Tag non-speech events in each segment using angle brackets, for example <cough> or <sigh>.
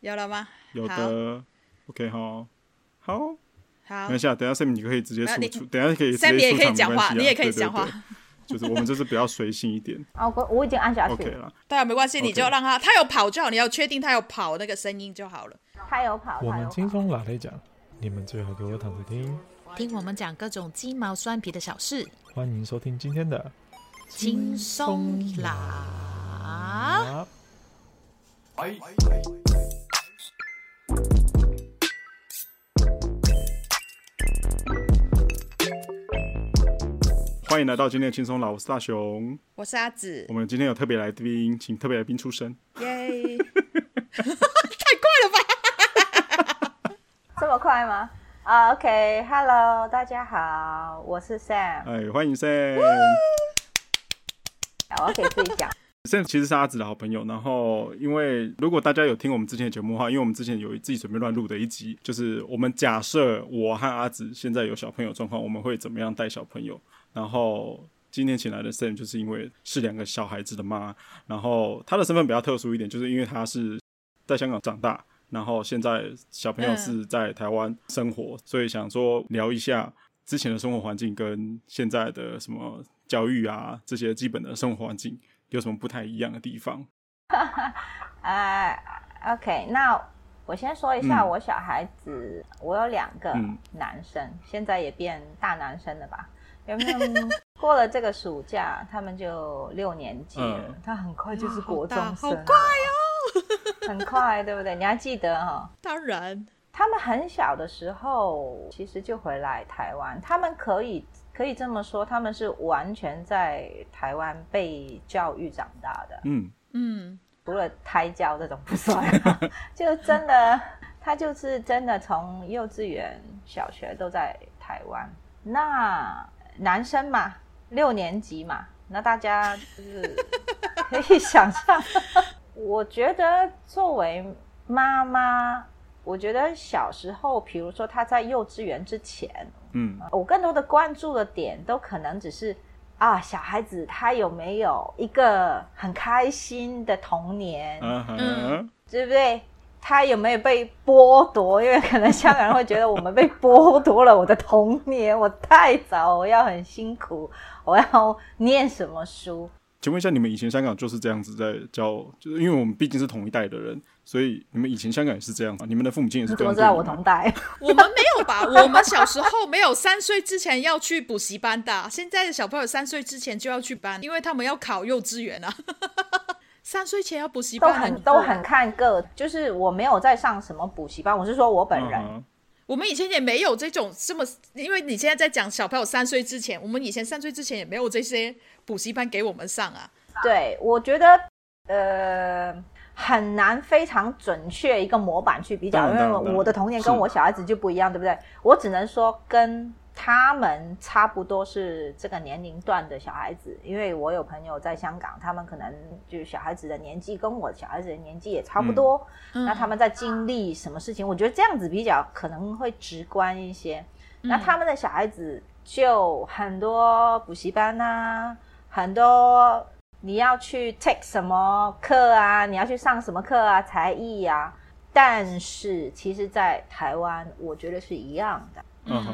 有了吗？有的，OK 好，好，好，等一下，等一下 Sam 你可以直接输出，等一下可以 Sam 也可以讲话，你也可以讲话，就是我们就是比较随性一点。啊，<laughs> 我我已经按下去 OK 了，对啊，没关系，你就让他他有跑就好，你要确定他有跑那个声音就好了。他有跑，我们轻松拿来讲，你们最好给我躺着听，听我们讲各种鸡毛蒜皮的小事。欢迎收听今天的轻松拿。欢迎来到今天的轻松老，我是大雄，我是阿紫。我们今天有特别来宾，请特别来宾出声。耶！<laughs> 太快了吧？这么快吗？啊、uh,，OK，Hello，、okay, 大家好，我是 Sam。哎，欢迎 Sam。我可以自己讲。Sam 其实是阿紫的好朋友，然后因为如果大家有听我们之前的节目的话，因为我们之前有自己准备乱录的一集，就是我们假设我和阿紫现在有小朋友状况，我们会怎么样带小朋友？然后今天请来的 Sam 就是因为是两个小孩子的妈，然后他的身份比较特殊一点，就是因为他是在香港长大，然后现在小朋友是在台湾生活，嗯、所以想说聊一下之前的生活环境跟现在的什么教育啊这些基本的生活环境有什么不太一样的地方。<laughs> 呃、uh,，OK，那我先说一下我小孩子，嗯、我有两个男生，嗯、现在也变大男生了吧？有没有 <laughs> 过了这个暑假，他们就六年级了。嗯、他很快就是国中生，好快哦，<laughs> 很快，对不对？你还记得哈、哦？当然，他们很小的时候其实就回来台湾，他们可以可以这么说，他们是完全在台湾被教育长大的。嗯嗯，除了胎教这种不算，<laughs> 就真的他就是真的从幼稚园、小学都在台湾。那男生嘛，六年级嘛，那大家就是 <laughs> 可以想象。<laughs> 我觉得作为妈妈，我觉得小时候，比如说他在幼稚园之前，嗯，我更多的关注的点都可能只是啊，小孩子他有没有一个很开心的童年，嗯，对不对？他有没有被剥夺？因为可能香港人会觉得我们被剥夺了我的童年，我太早，我要很辛苦，我要念什么书？请问一下，你们以前香港就是这样子在教？就是因为我们毕竟是同一代的人，所以你们以前香港也是这样吗？你们的父母亲也是这样？你怎么知道我同代？我们没有吧？我们小时候没有三岁之前要去补习班的，现在的小朋友三岁之前就要去班，因为他们要考幼稚园啊。三岁前要补习班，都很都很看个，就是我没有在上什么补习班，我是说我本人。Uh. 我们以前也没有这种这么，因为你现在在讲小朋友三岁之前，我们以前三岁之前也没有这些补习班给我们上啊。对，我觉得呃很难非常准确一个模板去比较，因为我的童年跟我小孩子就不一样，是对不对？我只能说跟。他们差不多是这个年龄段的小孩子，因为我有朋友在香港，他们可能就是小孩子的年纪跟我小孩子的年纪也差不多。嗯、那他们在经历什么事情？我觉得这样子比较可能会直观一些。嗯、那他们的小孩子就很多补习班啊，很多你要去 take 什么课啊，你要去上什么课啊，才艺啊。但是其实，在台湾，我觉得是一样的。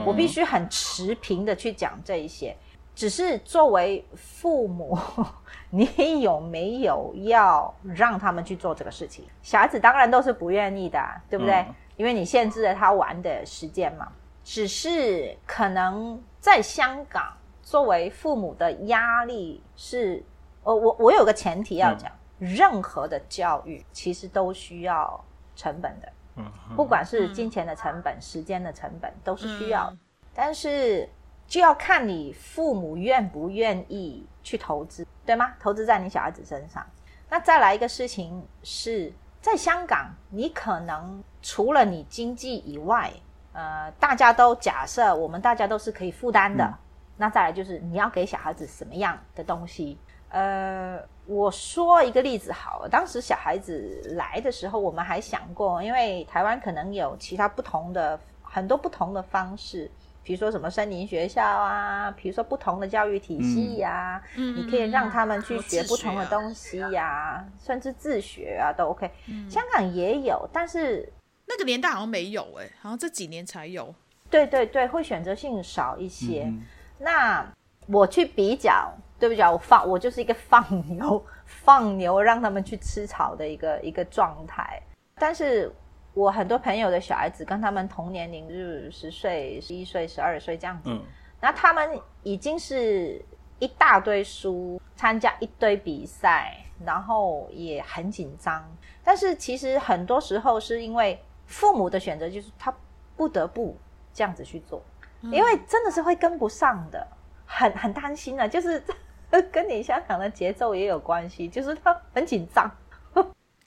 我必须很持平的去讲这一些，只是作为父母，<laughs> 你有没有要让他们去做这个事情？小孩子当然都是不愿意的，对不对？嗯、因为你限制了他玩的时间嘛。只是可能在香港，作为父母的压力是，呃，我我有个前提要讲，嗯、任何的教育其实都需要成本的。不管是金钱的成本、嗯、时间的成本，都是需要，嗯、但是就要看你父母愿不愿意去投资，对吗？投资在你小孩子身上。那再来一个事情是，在香港，你可能除了你经济以外，呃，大家都假设我们大家都是可以负担的。嗯、那再来就是你要给小孩子什么样的东西？呃，我说一个例子好了，当时小孩子来的时候，我们还想过，因为台湾可能有其他不同的很多不同的方式，比如说什么森林学校啊，比如说不同的教育体系呀、啊，嗯、你可以让他们去学不同的东西呀、啊，啊、甚至自学啊都 OK、嗯。香港也有，但是那个年代好像没有哎、欸，好像这几年才有。对对对，会选择性少一些。嗯、那我去比较，对不起啊？我放我就是一个放牛，放牛让他们去吃草的一个一个状态，但是。我很多朋友的小孩子跟他们同年龄，就是十岁、十一岁、十二岁这样子。嗯，那他们已经是一大堆书，参加一堆比赛，然后也很紧张。但是其实很多时候是因为父母的选择，就是他不得不这样子去做，嗯、因为真的是会跟不上的，很很担心的，就是 <laughs> 跟你香港的节奏也有关系，就是他很紧张。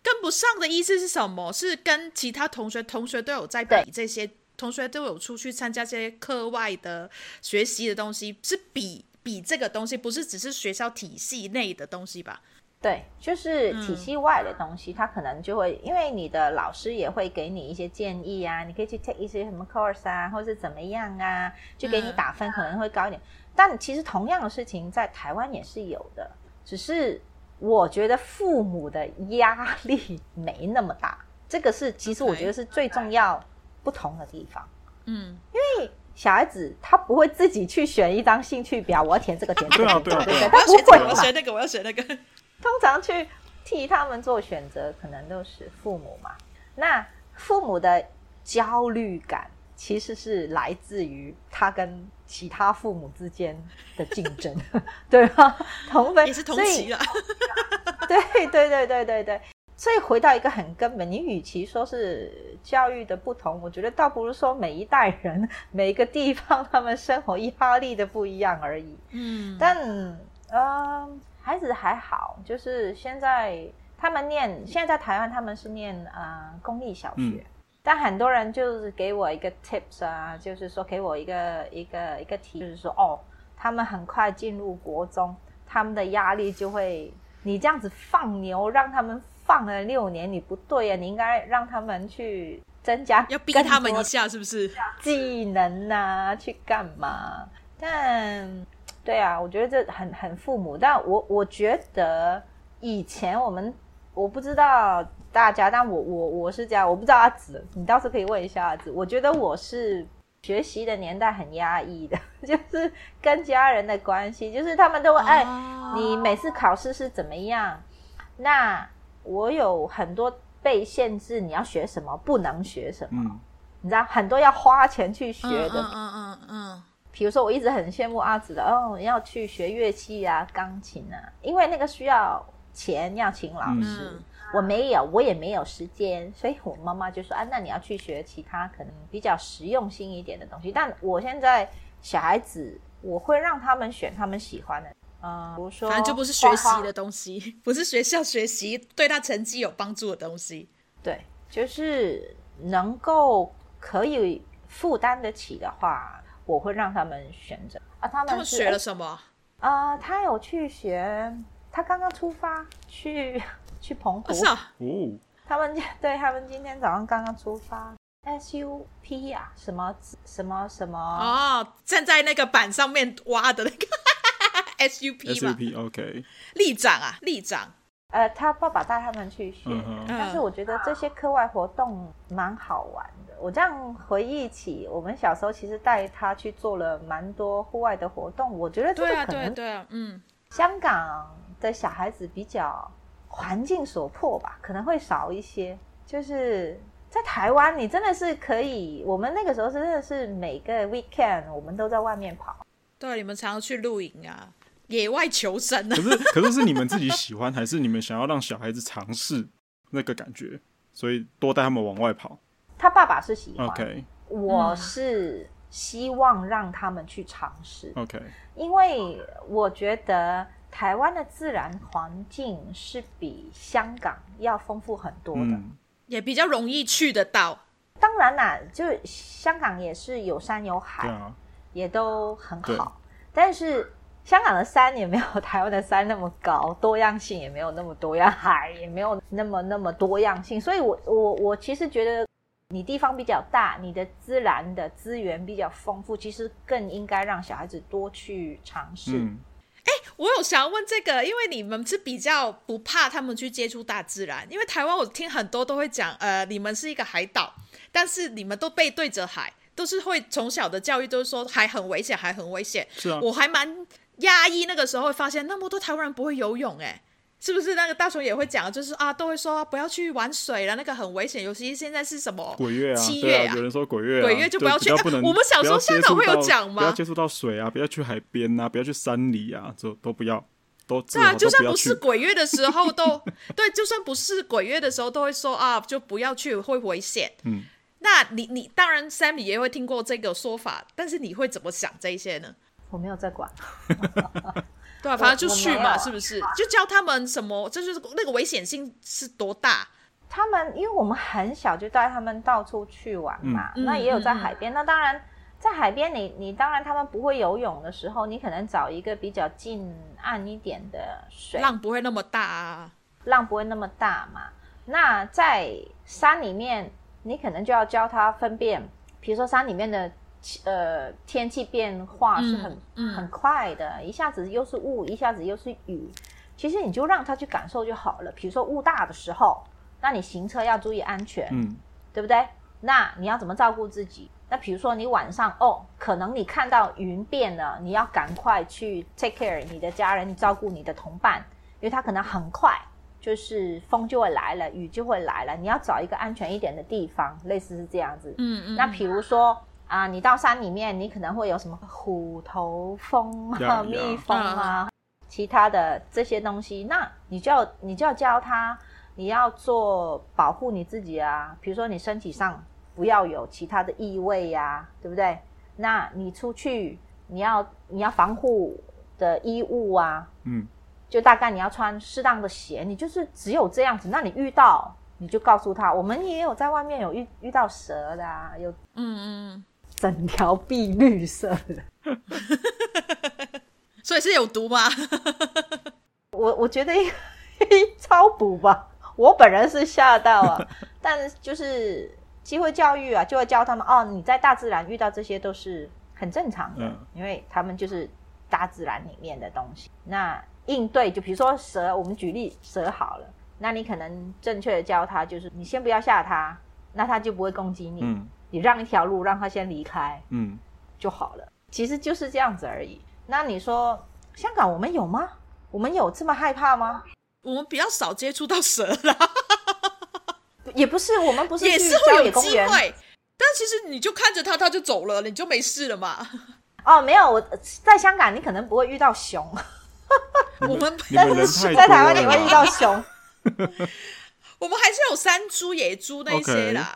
跟不上的意思是什么？是跟其他同学，同学都有在比这些，同学都有出去参加这些课外的学习的东西，是比比这个东西，不是只是学校体系内的东西吧？对，就是体系外的东西，他、嗯、可能就会因为你的老师也会给你一些建议啊，你可以去 take 一些什么 course 啊，或是怎么样啊，就给你打分可能会高一点。嗯、但其实同样的事情在台湾也是有的，只是。我觉得父母的压力没那么大，这个是其实我觉得是最重要不同的地方。嗯，因为小孩子他不会自己去选一张兴趣表，我要填这个填这个，对对对，他不会。我要选那个，我要选那个。<laughs> 通常去替他们做选择，可能都是父母嘛。那父母的焦虑感其实是来自于他跟。其他父母之间的竞争，<laughs> 对吧？<laughs> 同分也是同期啊。<laughs> 对对对对对对，所以回到一个很根本，你与其说是教育的不同，我觉得倒不如说每一代人、每一个地方他们生活压力的不一样而已。嗯，但嗯、呃，孩子还好，就是现在他们念，现在在台湾他们是念啊、呃、公立小学。嗯但很多人就是给我一个 tips 啊，就是说给我一个一个一个题，就是说哦，他们很快进入国中，他们的压力就会，你这样子放牛，让他们放了六年，你不对啊，你应该让他们去增加，要逼他们一下，是不是？技能啊，去干嘛？但对啊，我觉得这很很父母，但我我觉得以前我们我不知道。大家，但我我我是这样，我不知道阿紫，你倒是可以问一下阿紫。我觉得我是学习的年代很压抑的，<laughs> 就是跟家人的关系，就是他们都会哎，你每次考试是怎么样？那我有很多被限制，你要学什么，不能学什么，嗯、你知道，很多要花钱去学的。嗯嗯嗯嗯。比如说，我一直很羡慕阿紫的哦，要去学乐器啊，钢琴啊，因为那个需要钱，要请老师。嗯我没有，我也没有时间，所以我妈妈就说：“啊，那你要去学其他可能比较实用性一点的东西。”但我现在小孩子，我会让他们选他们喜欢的，嗯，比如说，反正就不是学习的东西，<laughs> 不是学校学习对他成绩有帮助的东西。对，就是能够可以负担得起的话，我会让他们选择。啊，他们，他们学了什么？啊、呃，他有去学，他刚刚出发去。去澎湖。哦，他们对他们今天早上刚刚出发，SUP 啊，什么什么什么。哦，站在那个板上面挖的那个。<laughs> SUP 嘛，SUP，OK，立长啊，立长，呃，他爸爸带他们去学，但是我觉得这些课外活动蛮好玩的。我这样回忆起，我们小时候其实带他去做了蛮多户外的活动，我觉得这个可能对啊，对啊，嗯，香港的小孩子比较。环境所迫吧，可能会少一些。就是在台湾，你真的是可以。我们那个时候真的是每个 weekend，我们都在外面跑。对，你们常常去露营啊，野外求生啊。可是，可是是你们自己喜欢，还是你们想要让小孩子尝试那个感觉，所以多带他们往外跑？他爸爸是喜欢，OK。我是希望让他们去尝试，OK。因为我觉得。台湾的自然环境是比香港要丰富很多的，嗯，也比较容易去得到。当然啦，就香港也是有山有海，啊，也都很好。但是香港的山也没有台湾的山那么高，多样性也没有那么多样，海也没有那么那么多样性。所以我我我其实觉得你地方比较大，你的自然的资源比较丰富，其实更应该让小孩子多去尝试。嗯我有想要问这个，因为你们是比较不怕他们去接触大自然，因为台湾我听很多都会讲，呃，你们是一个海岛，但是你们都背对着海，都是会从小的教育都是说海很危险，海很危险。是啊，我还蛮压抑那个时候会发现那么多台湾人不会游泳，哎。是不是那个大雄也会讲，就是啊，都会说不要去玩水了，那个很危险。尤其是现在是什么鬼月啊，七月啊，有人说鬼月，鬼月就不要去。不能，我们小时候香港会有讲吗？不要接触到水啊，不要去海边啊，不要去山里啊，就都不要，都对啊，就算不是鬼月的时候都 <laughs> 对，就算不是鬼月的时候都会说啊，就不要去，会危险。嗯，那你你当然 Sammy 也会听过这个说法，但是你会怎么想这一些呢？我没有在管。<laughs> 对啊，反正就去嘛，是不是？就教他们什么，这就是那个危险性是多大？他们因为我们很小就带他们到处去玩嘛，嗯、那也有在海边。嗯、那当然，在海边，你你当然他们不会游泳的时候，你可能找一个比较近岸一点的水，浪不会那么大啊，浪不会那么大嘛。那在山里面，你可能就要教他分辨，比如说山里面的。呃，天气变化是很、嗯嗯、很快的，一下子又是雾，一下子又是雨。其实你就让他去感受就好了。比如说雾大的时候，那你行车要注意安全，嗯，对不对？那你要怎么照顾自己？那比如说你晚上哦，可能你看到云变了，你要赶快去 take care 你的家人，你照顾你的同伴，因为他可能很快就是风就会来了，雨就会来了。你要找一个安全一点的地方，类似是这样子。嗯嗯。那比如说。啊，你到山里面，你可能会有什么虎头蜂啊、蜜蜂啊，其他的这些东西，那你就要你就要教他，你要做保护你自己啊。比如说你身体上不要有其他的异味呀、啊，对不对？那你出去你要你要防护的衣物啊，嗯，就大概你要穿适当的鞋，你就是只有这样子。那你遇到你就告诉他，我们也有在外面有遇遇到蛇的啊，有嗯嗯。整条碧绿色的，<laughs> 所以是有毒吗？<laughs> 我我觉得超补吧。我本人是吓到啊，但就是机会教育啊，就会教他们哦，你在大自然遇到这些都是很正常的，嗯、因为他们就是大自然里面的东西。那应对，就比如说蛇，我们举例蛇好了，那你可能正确的教他，就是你先不要吓他，那他就不会攻击你。嗯你让一条路让他先离开，嗯，就好了。其实就是这样子而已。那你说香港我们有吗？我们有这么害怕吗？我们比较少接触到蛇啦。<laughs> 也不是，我们不是也是会有机会，但其实你就看着他，他就走了，你就没事了嘛。哦，没有，我在香港你可能不会遇到熊，我们但是在台湾你会遇到熊。<laughs> <laughs> 我们还是有山猪、野猪那些啦。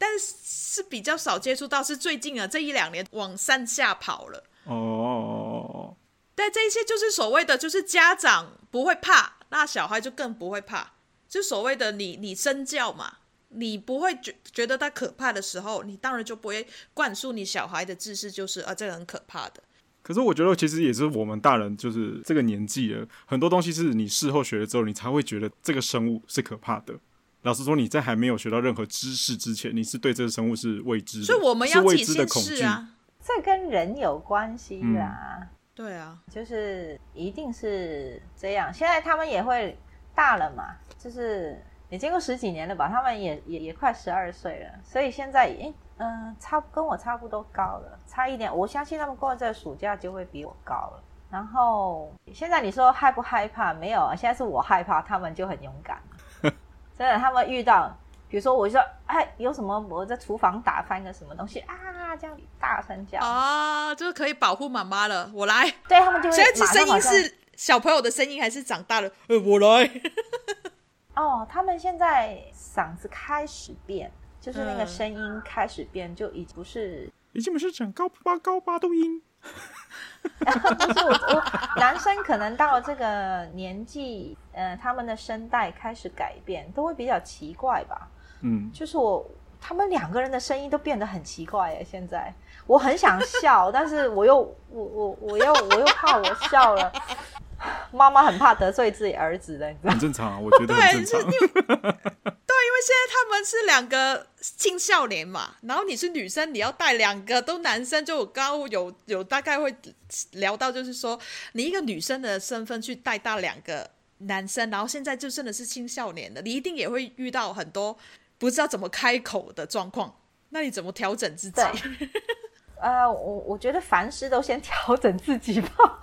但是是比较少接触到，是最近啊这一两年往山下跑了哦。但这一些就是所谓的，就是家长不会怕，那小孩就更不会怕。就所谓的你你身教嘛，你不会觉觉得他可怕的时候，你当然就不会灌输你小孩的知识，就是啊这个很可怕的。可是我觉得其实也是我们大人就是这个年纪了，很多东西是你事后学了之后，你才会觉得这个生物是可怕的。老实说，你在还没有学到任何知识之前，你是对这个生物是未知的，所以我们要未知的恐惧啊。这跟人有关系啦、嗯。对啊，就是一定是这样。现在他们也会大了嘛，就是也经过十几年了吧，他们也也也快十二岁了，所以现在诶嗯，差跟我差不多高了，差一点。我相信他们过这个暑假就会比我高了。然后现在你说害不害怕？没有啊，现在是我害怕，他们就很勇敢。真的，他们遇到，比如说，我就说，哎，有什么？我在厨房打翻个什么东西啊？这样大声叫啊，就是可以保护妈妈了。我来，对他们就会。现在声音是小朋友的声音，还是长大了？呃，我来。<laughs> 哦，他们现在嗓子开始变，就是那个声音开始变，就已经不是，已经不是讲高八高八度音。<laughs> 不是我，我男生可能到这个年纪，呃，他们的声带开始改变，都会比较奇怪吧。嗯，就是我他们两个人的声音都变得很奇怪耶。现在我很想笑，但是我又我我我又我又怕我笑了，<laughs> 妈妈很怕得罪自己儿子的，你知道？很正常啊，我觉得很正常。<laughs> 对，因为现在他们是两个青少年嘛，然后你是女生，你要带两个都男生，就我刚刚有有大概会聊到，就是说你一个女生的身份去带大两个男生，然后现在就真的是青少年的，你一定也会遇到很多不知道怎么开口的状况，那你怎么调整自己？<laughs> 呃，我我觉得凡事都先调整自己吧。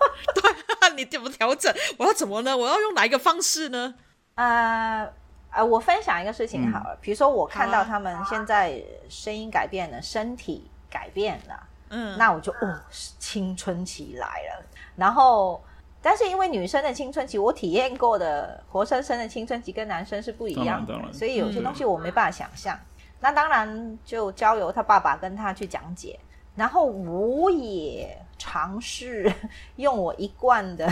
你怎么调整？我要怎么呢？我要用哪一个方式呢？呃呃，我分享一个事情好了，嗯、比如说我看到他们现在声音改变了，身体改变了，嗯，那我就哦，青春期来了。然后，但是因为女生的青春期，我体验过的活生生的青春期跟男生是不一样的，所以有些东西我没办法想象。嗯、那当然就交由他爸爸跟他去讲解。然后我也尝试用我一贯的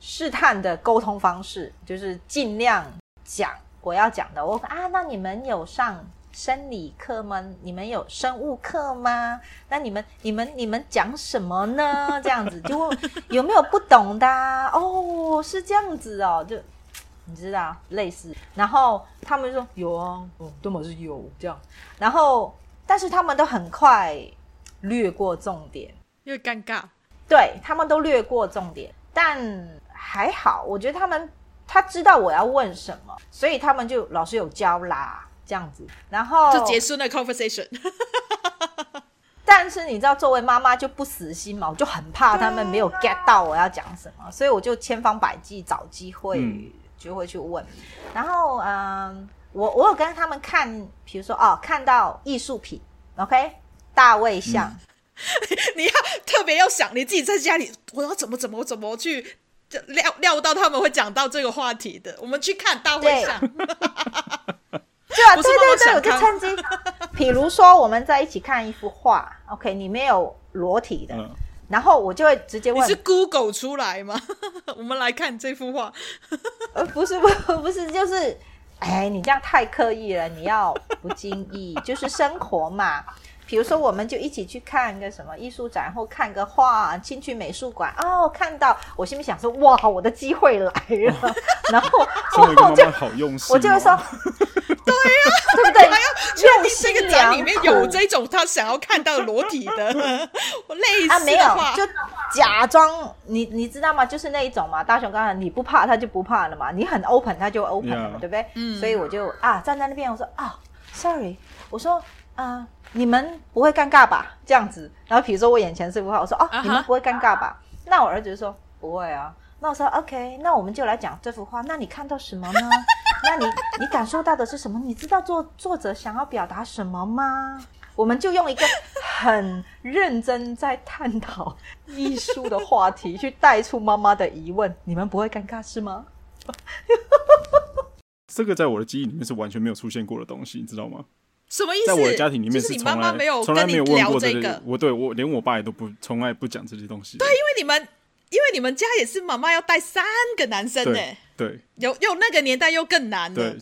试探的沟通方式，<laughs> 就是尽量讲我要讲的。我啊，那你们有上生理课吗？你们有生物课吗？那你们、你们、你们讲什么呢？这样子就问有没有不懂的？哦，是这样子哦，就你知道类似。然后他们说有啊，哦，都嘛是有这样。然后但是他们都很快。略过重点，因为尴尬。对，他们都略过重点，但还好，我觉得他们他知道我要问什么，所以他们就老师有教啦，这样子，然后就结束那 conversation。<laughs> 但是你知道，作为妈妈就不死心嘛，我就很怕他们没有 get 到我要讲什么，所以我就千方百计找机会就会去问。嗯、然后，嗯，我我有跟他们看，比如说哦，看到艺术品，OK。大卫像，嗯、<laughs> 你要特别要想你自己在家里，我要怎么怎么怎么去料料到他们会讲到这个话题的。我们去看大会上，<laughs> <laughs> 对，对啊，对对对，我就趁机，比如说我们在一起看一幅画，OK，你没有裸体的，嗯、然后我就会直接问，你是 Google 出来吗？我们来看这幅画，呃，不是不不是，就是，哎，你这样太刻意了，你要不经意，就是生活嘛。比如说，我们就一起去看个什么艺术展，或看个画，进去美术馆哦，看到我心里想说，哇，我的机会来了。然后，<laughs> 然后就好用心，我就会说，对呀、啊，对不对？还要用心。这个展里面有这种他想要看到裸体的，我类似的啊，没有，就假装你，你知道吗？就是那一种嘛。大雄刚才你不怕，他就不怕了嘛。你很 open，他就 open 了嘛.对不对？嗯。所以我就啊，站在那边，我说啊，sorry，我说啊。呃你们不会尴尬吧？这样子，然后比如说我眼前这幅画，我说哦，uh. 你们不会尴尬吧？那我儿子就说不会啊。那我说 OK，那我们就来讲这幅画。那你看到什么呢？<laughs> 那你你感受到的是什么？你知道作作者想要表达什么吗？我们就用一个很认真在探讨艺术的话题去带出妈妈的疑问。你们不会尴尬是吗？这个在我的记忆里面是完全没有出现过的东西，你知道吗？什么意思？在我的家庭里面是从来从来没有问过这个。我对我连我爸也都不从来不讲这些东西。对，因为你们因为你们家也是妈妈要带三个男生呢。对，有有那个年代又更难。对，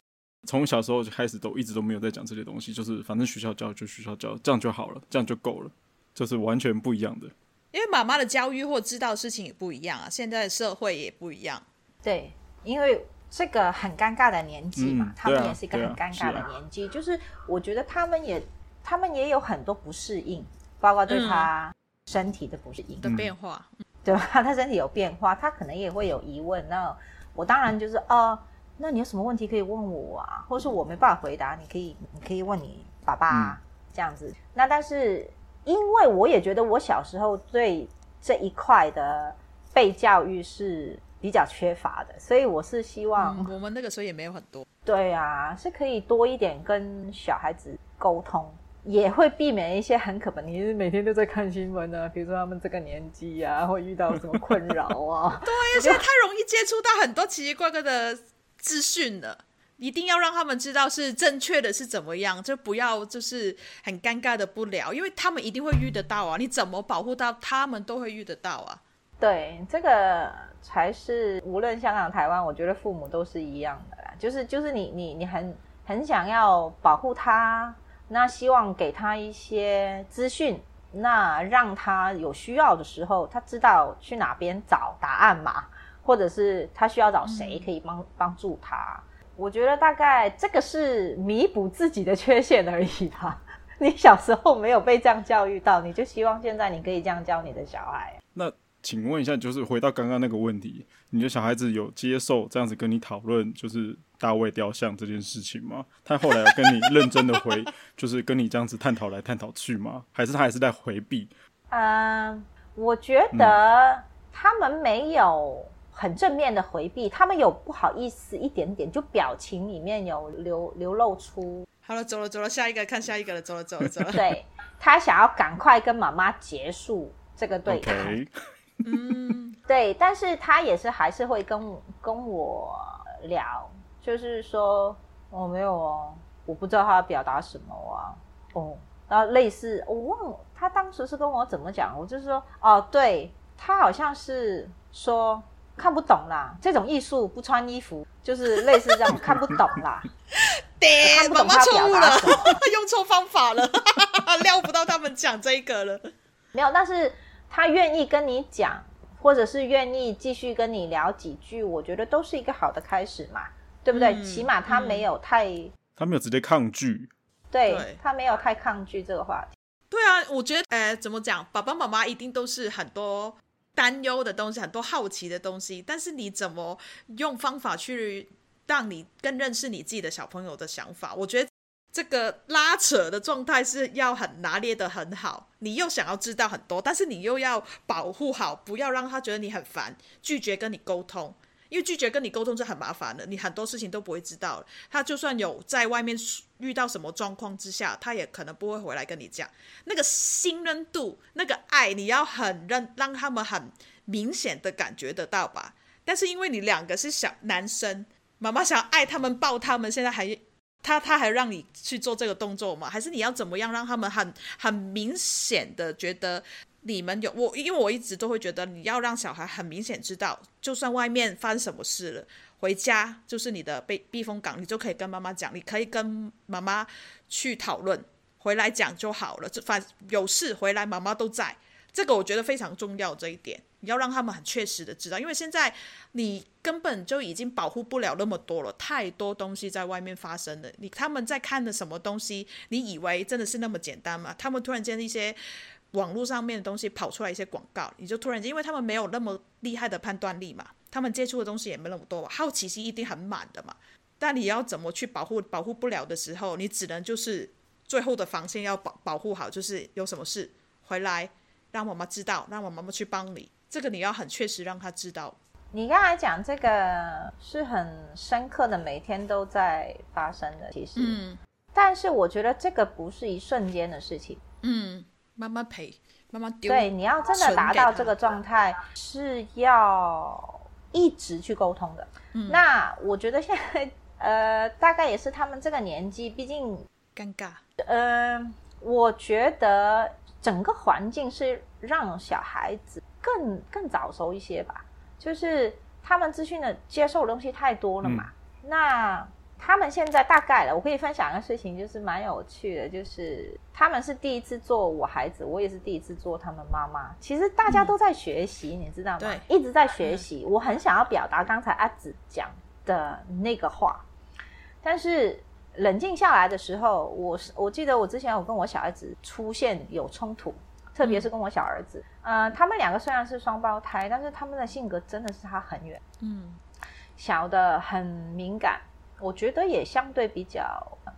从小时候就开始都一直都没有在讲这些东西，就是反正学校教就学校教，这样就好了，这样就够了，就是完全不一样的。因为妈妈的教育或知道的事情也不一样啊，现在的社会也不一样。对，因为。这个很尴尬的年纪嘛，他们也是一个很尴尬的年纪，啊啊、就是我觉得他们也，他们也有很多不适应，包括对他身体的不适应、嗯、的变化，对吧？他身体有变化，他可能也会有疑问。那我当然就是，哦、呃，那你有什么问题可以问我啊？或者是我没办法回答，你可以，你可以问你爸爸、嗯、这样子。那但是，因为我也觉得我小时候对这一块的被教育是。比较缺乏的，所以我是希望、嗯、我们那个时候也没有很多。对啊，是可以多一点跟小孩子沟通，也会避免一些很可怕。你是每天都在看新闻啊，<laughs> 比如说他们这个年纪啊，会遇到什么困扰啊？<laughs> 对呀，现在太容易接触到很多奇奇怪怪的资讯了，一定要让他们知道是正确的是怎么样，就不要就是很尴尬的不聊，因为他们一定会遇得到啊。你怎么保护到他们都会遇得到啊？对，这个。才是无论香港、台湾，我觉得父母都是一样的啦。就是就是你你你很很想要保护他，那希望给他一些资讯，那让他有需要的时候，他知道去哪边找答案嘛。或者是他需要找谁可以帮帮助他。我觉得大概这个是弥补自己的缺陷而已吧。<laughs> 你小时候没有被这样教育到，你就希望现在你可以这样教你的小孩。那请问一下，就是回到刚刚那个问题，你的小孩子有接受这样子跟你讨论，就是大卫雕像这件事情吗？他后来有跟你认真的回，就是跟你这样子探讨来探讨去吗？<laughs> 还是他还是在回避？嗯、呃，我觉得他们没有。很正面的回避，他们有不好意思一点点，就表情里面有流流露出。好了，走了走了，下一个看下一个了，走了走了走了。<laughs> 对，他想要赶快跟妈妈结束这个对抗。Okay. 嗯，<laughs> 对，但是他也是还是会跟跟我聊，就是说我、哦、没有哦，我不知道他要表达什么啊。哦，然后类似我忘了他当时是跟我怎么讲，我就是说哦，对他好像是说。看不懂啦，这种艺术不穿衣服，就是类似这样，看不懂啦。<laughs> 对，妈妈错误了，<laughs> 用错方法了，料不到他们讲这个了。没有，但是他愿意跟你讲，或者是愿意继续跟你聊几句，我觉得都是一个好的开始嘛，对不对？嗯、起码他没有太，他没有直接抗拒，对，对他没有太抗拒这个话题。对啊，我觉得，呃，怎么讲，爸爸妈妈一定都是很多。担忧的东西，很多好奇的东西，但是你怎么用方法去让你更认识你自己的小朋友的想法？我觉得这个拉扯的状态是要很拿捏得很好。你又想要知道很多，但是你又要保护好，不要让他觉得你很烦，拒绝跟你沟通。因为拒绝跟你沟通是很麻烦的，你很多事情都不会知道。他就算有在外面遇到什么状况之下，他也可能不会回来跟你讲。那个信任度、那个爱，你要很让让他们很明显的感觉得到吧。但是因为你两个是小男生，妈妈想爱他们抱他们，现在还他他还让你去做这个动作吗？还是你要怎么样让他们很很明显的觉得？你们有我，因为我一直都会觉得你要让小孩很明显知道，就算外面发生什么事了，回家就是你的避避风港，你就可以跟妈妈讲，你可以跟妈妈去讨论，回来讲就好了。这反有事回来，妈妈都在，这个我觉得非常重要。这一点你要让他们很确实的知道，因为现在你根本就已经保护不了那么多了，太多东西在外面发生了。你他们在看的什么东西？你以为真的是那么简单吗？他们突然间一些。网络上面的东西跑出来一些广告，你就突然间，因为他们没有那么厉害的判断力嘛，他们接触的东西也没那么多，好奇心一定很满的嘛。但你要怎么去保护？保护不了的时候，你只能就是最后的防线要保保护好，就是有什么事回来让妈妈知道，让我妈妈去帮你。这个你要很确实让他知道。你刚才讲这个是很深刻的，每天都在发生的，其实，嗯，但是我觉得这个不是一瞬间的事情，嗯。慢慢陪，慢慢丢。对，你要真的达到这个状态，是要一直去沟通的。嗯，那我觉得现在，呃，大概也是他们这个年纪，毕竟尴尬。嗯、呃，我觉得整个环境是让小孩子更更早熟一些吧，就是他们资讯的接受的东西太多了嘛。嗯、那。他们现在大概了，我可以分享一个事情，就是蛮有趣的，就是他们是第一次做我孩子，我也是第一次做他们妈妈。其实大家都在学习，嗯、你知道吗？一直在学习。我很想要表达刚才阿紫讲的那个话，但是冷静下来的时候，我是我记得我之前有跟我小孩子出现有冲突，特别是跟我小儿子，嗯、呃，他们两个虽然是双胞胎，但是他们的性格真的是差很远，嗯，小的很敏感。我觉得也相对比较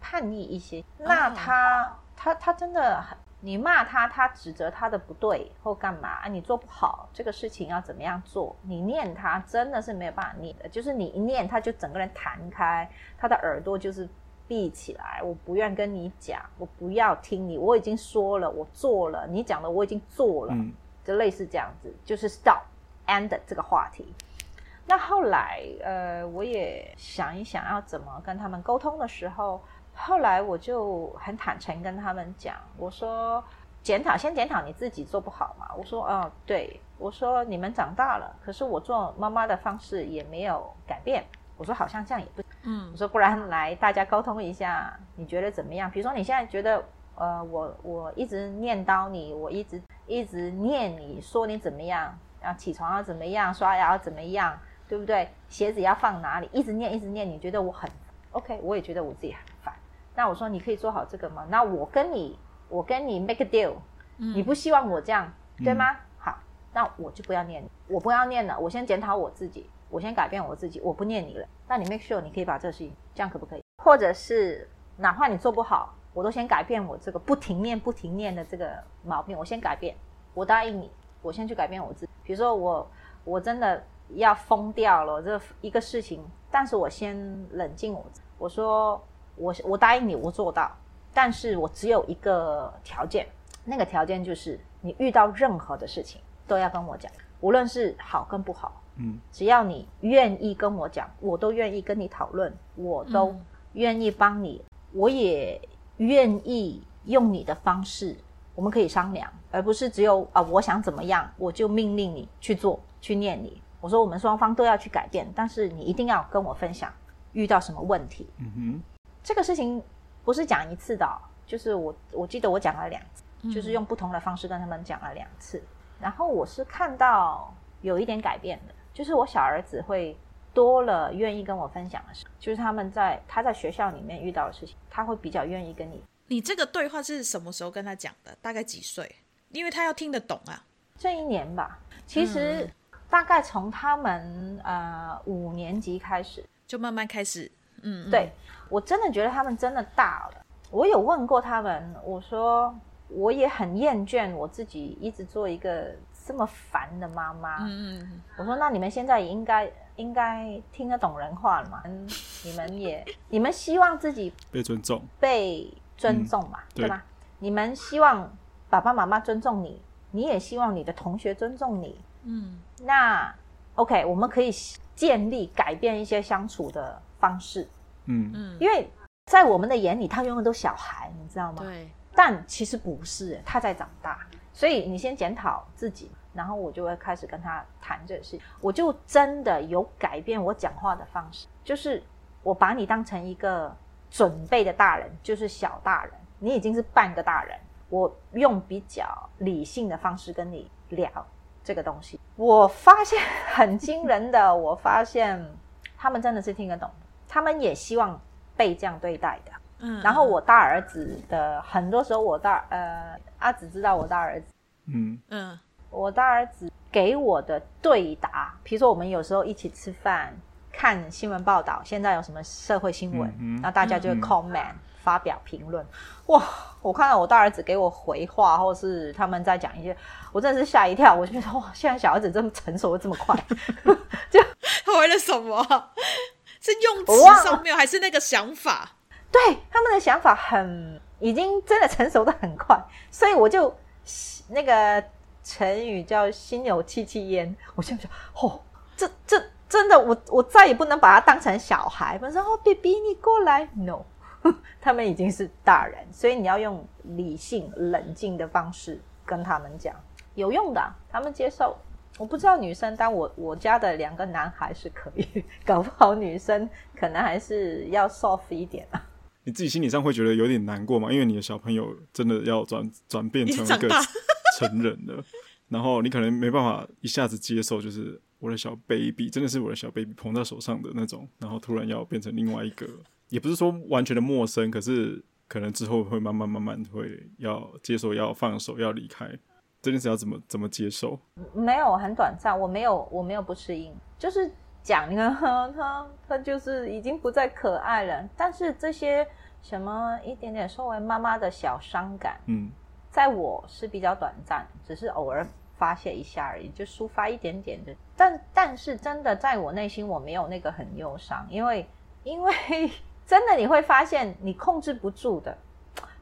叛逆一些。那他、哦、他他真的很，你骂他，他指责他的不对或干嘛啊？你做不好这个事情要怎么样做？你念他真的是没有办法念的，就是你一念他就整个人弹开，他的耳朵就是闭起来。我不愿跟你讲，我不要听你，我已经说了，我做了，你讲的我已经做了，嗯、就类似这样子，就是 stop end 这个话题。那后来，呃，我也想一想要怎么跟他们沟通的时候，后来我就很坦诚跟他们讲，我说检讨，先检讨你自己做不好嘛。我说，哦，对，我说你们长大了，可是我做妈妈的方式也没有改变。我说好像这样也不，嗯，我说不然来大家沟通一下，你觉得怎么样？比如说你现在觉得，呃，我我一直念叨你，我一直一直念你说你怎么样，要起床要怎么样，刷牙要怎么样。对不对？鞋子要放哪里？一直念，一直念，你觉得我很 OK，我也觉得我自己很烦。那我说你可以做好这个吗？那我跟你，我跟你 make a deal，、嗯、你不希望我这样，对吗？嗯、好，那我就不要念，我不要念了，我先检讨我自己，我先改变我自己，我不念你了。那你 make sure 你可以把这个事情，这样可不可以？或者是哪怕你做不好，我都先改变我这个不停念、不停念的这个毛病，我先改变，我答应你，我先去改变我自己。比如说我，我真的。要疯掉了，这一个事情，但是我先冷静我。我说，我我答应你，我做到，但是我只有一个条件，那个条件就是你遇到任何的事情都要跟我讲，无论是好跟不好，嗯，只要你愿意跟我讲，我都愿意跟你讨论，我都愿意帮你，我也愿意用你的方式，我们可以商量，而不是只有啊，我想怎么样，我就命令你去做，去念你。我说我们双方都要去改变，但是你一定要跟我分享遇到什么问题。嗯哼，这个事情不是讲一次的，就是我我记得我讲了两次，嗯，就是用不同的方式跟他们讲了两次。然后我是看到有一点改变的，就是我小儿子会多了愿意跟我分享的事，就是他们在他在学校里面遇到的事情，他会比较愿意跟你。你这个对话是什么时候跟他讲的？大概几岁？因为他要听得懂啊。这一年吧，其实。嗯大概从他们呃五年级开始，就慢慢开始，嗯，对，我真的觉得他们真的大了。我有问过他们，我说我也很厌倦我自己一直做一个这么烦的妈妈。嗯嗯，我说那你们现在也应该应该听得懂人话了嘛？嗯，<laughs> 你们也你们希望自己被尊重，被尊重嘛，嗯，对吧？你们希望爸爸妈妈尊重你，你也希望你的同学尊重你。嗯，那 OK，我们可以建立改变一些相处的方式。嗯嗯，因为在我们的眼里，他永远都小孩，你知道吗？对。但其实不是，他在长大。所以你先检讨自己，然后我就会开始跟他谈这事。我就真的有改变我讲话的方式，就是我把你当成一个准备的大人，就是小大人，你已经是半个大人。我用比较理性的方式跟你聊。这个东西，我发现很惊人的。我发现他们真的是听得懂，他们也希望被这样对待的。嗯，然后我大儿子的很多时候，我大呃阿紫知道我大儿子，嗯嗯，我大儿子给我的对答，比如说我们有时候一起吃饭，看新闻报道，现在有什么社会新闻，嗯，然后大家就会 comment。发表评论，哇！我看到我大儿子给我回话，或是他们在讲一些，我真的是吓一跳。我就觉得哇，现在小孩子这么成熟的这么快，就 <laughs> <laughs> 他回了什么？是用词上面，还是那个想法？对，他们的想法很，已经真的成熟的很快，所以我就那个成语叫心有戚戚焉。我现在想，哦，这这真的，我我再也不能把他当成小孩。我说哦，baby，你过来，no。<laughs> 他们已经是大人，所以你要用理性、冷静的方式跟他们讲，有用的，他们接受。我不知道女生，但我我家的两个男孩是可以，<laughs> 搞不好女生可能还是要 soft 一点啊。你自己心理上会觉得有点难过嘛？因为你的小朋友真的要转转变成一个成人了，然后你可能没办法一下子接受，就是我的小 baby 真的是我的小 baby 捧在手上的那种，然后突然要变成另外一个。也不是说完全的陌生，可是可能之后会慢慢慢慢会要接受，要放手，要离开，这件事要怎么怎么接受？没有，很短暂，我没有，我没有不适应，就是讲你看他他就是已经不再可爱了，但是这些什么一点点作为妈妈的小伤感，嗯，在我是比较短暂，只是偶尔发泄一下而已，就抒发一点点的，但但是真的在我内心我没有那个很忧伤，因为 <laughs> 因为。真的你会发现你控制不住的，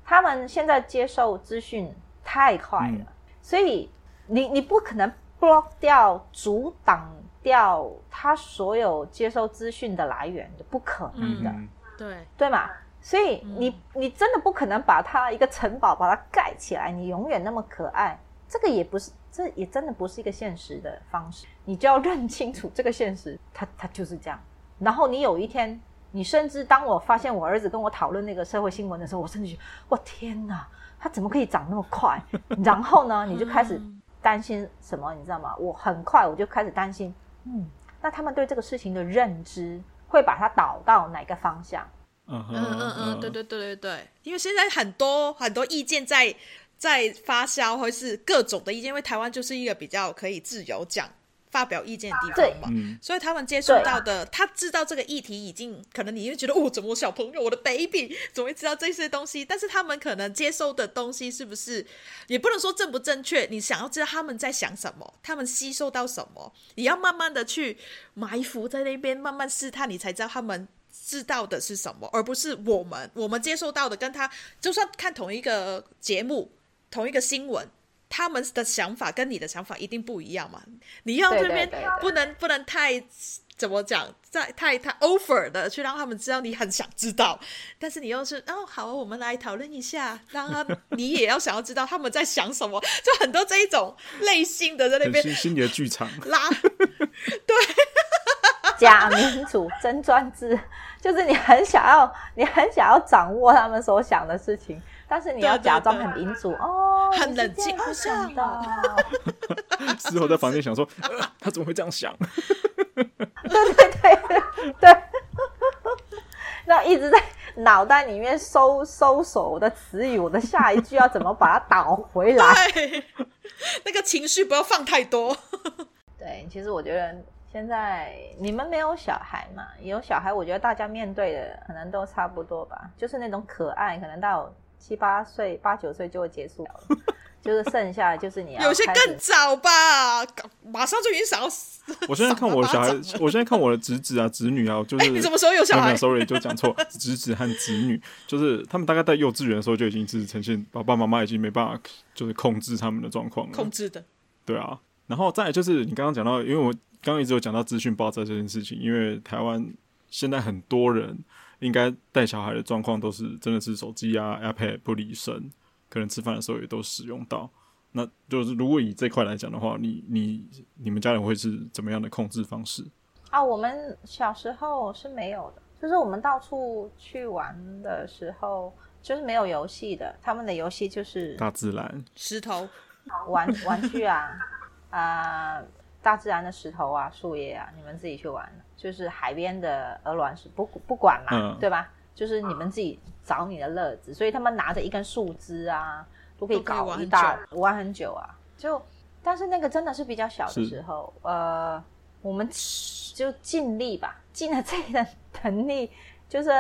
他们现在接受资讯太快了，嗯、所以你你不可能 block 掉、阻挡掉他所有接收资讯的来源的，不可能的，嗯、对对嘛？所以你你真的不可能把他一个城堡把它盖起来，你永远那么可爱，这个也不是，这也真的不是一个现实的方式，你就要认清楚这个现实，他他就是这样，然后你有一天。你甚至当我发现我儿子跟我讨论那个社会新闻的时候，我甚至觉得，我天哪，他怎么可以长那么快？然后呢，你就开始担心什么？你知道吗？我很快我就开始担心，嗯，那他们对这个事情的认知会把它导到哪个方向？嗯嗯嗯嗯，对对对对对，因为现在很多很多意见在在发酵，或是各种的意见，因为台湾就是一个比较可以自由讲。发表意见的地方嘛，嗯、所以他们接触到的，他知道这个议题已经可能你会觉得哦，怎么我小朋友，我的 baby 怎么会知道这些东西？但是他们可能接受的东西是不是也不能说正不正确？你想要知道他们在想什么，他们吸收到什么，你要慢慢的去埋伏在那边，慢慢试探，你才知道他们知道的是什么，而不是我们我们接受到的跟他就算看同一个节目，同一个新闻。他们的想法跟你的想法一定不一样嘛？你要这边不能不能太怎么讲，在太太 over 的去让他们知道你很想知道，但是你又是哦好，我们来讨论一下，让他 <laughs> 你也要想要知道他们在想什么，就很多这一种类型的在那边心理的剧场拉，对，假民主真专制，就是你很想要，你很想要掌握他们所想的事情。但是你要假装很民主 <laughs> 哦，很冷静，好像的。<laughs> 事后在房间想说，啊，他怎么会这样想？<laughs> 对对对对，那一直在脑袋里面搜搜索我的词语，我的下一句要怎么把它倒回来？对，那个情绪不要放太多。对，其实我觉得现在你们没有小孩嘛，有小孩，我觉得大家面对的可能都差不多吧，就是那种可爱，可能到。七八岁、八九岁就会结束了，<laughs> 就是剩下的就是你要有些更早吧，马上就已经想要死。我现在看我的小孩，我现在看我的侄子啊、侄女啊，<laughs> 就是、欸、你什么时候有小孩？Sorry，就讲错，<laughs> 侄子和侄女，就是他们大概在幼稚园的时候就已经是呈现爸爸妈妈已经没办法就是控制他们的状况了。控制的，对啊。然后再来就是你刚刚讲到，因为我刚刚一直有讲到资讯爆炸这件事情，因为台湾现在很多人。应该带小孩的状况都是真的是手机啊、iPad 不离身，可能吃饭的时候也都使用到。那就是如果以这块来讲的话，你你你们家人会是怎么样的控制方式？啊，我们小时候是没有的，就是我们到处去玩的时候，就是没有游戏的。他们的游戏就是大自然、石头、玩玩具啊 <laughs> 啊、呃，大自然的石头啊、树叶啊，你们自己去玩。就是海边的鹅卵石不不管嘛，嗯，对吧？就是你们自己找你的乐子，所以他们拿着一根树枝啊，都可以搞一大玩很，玩很久啊。就但是那个真的是比较小的时候，呃，我们就尽力吧，尽了自己的能力，就是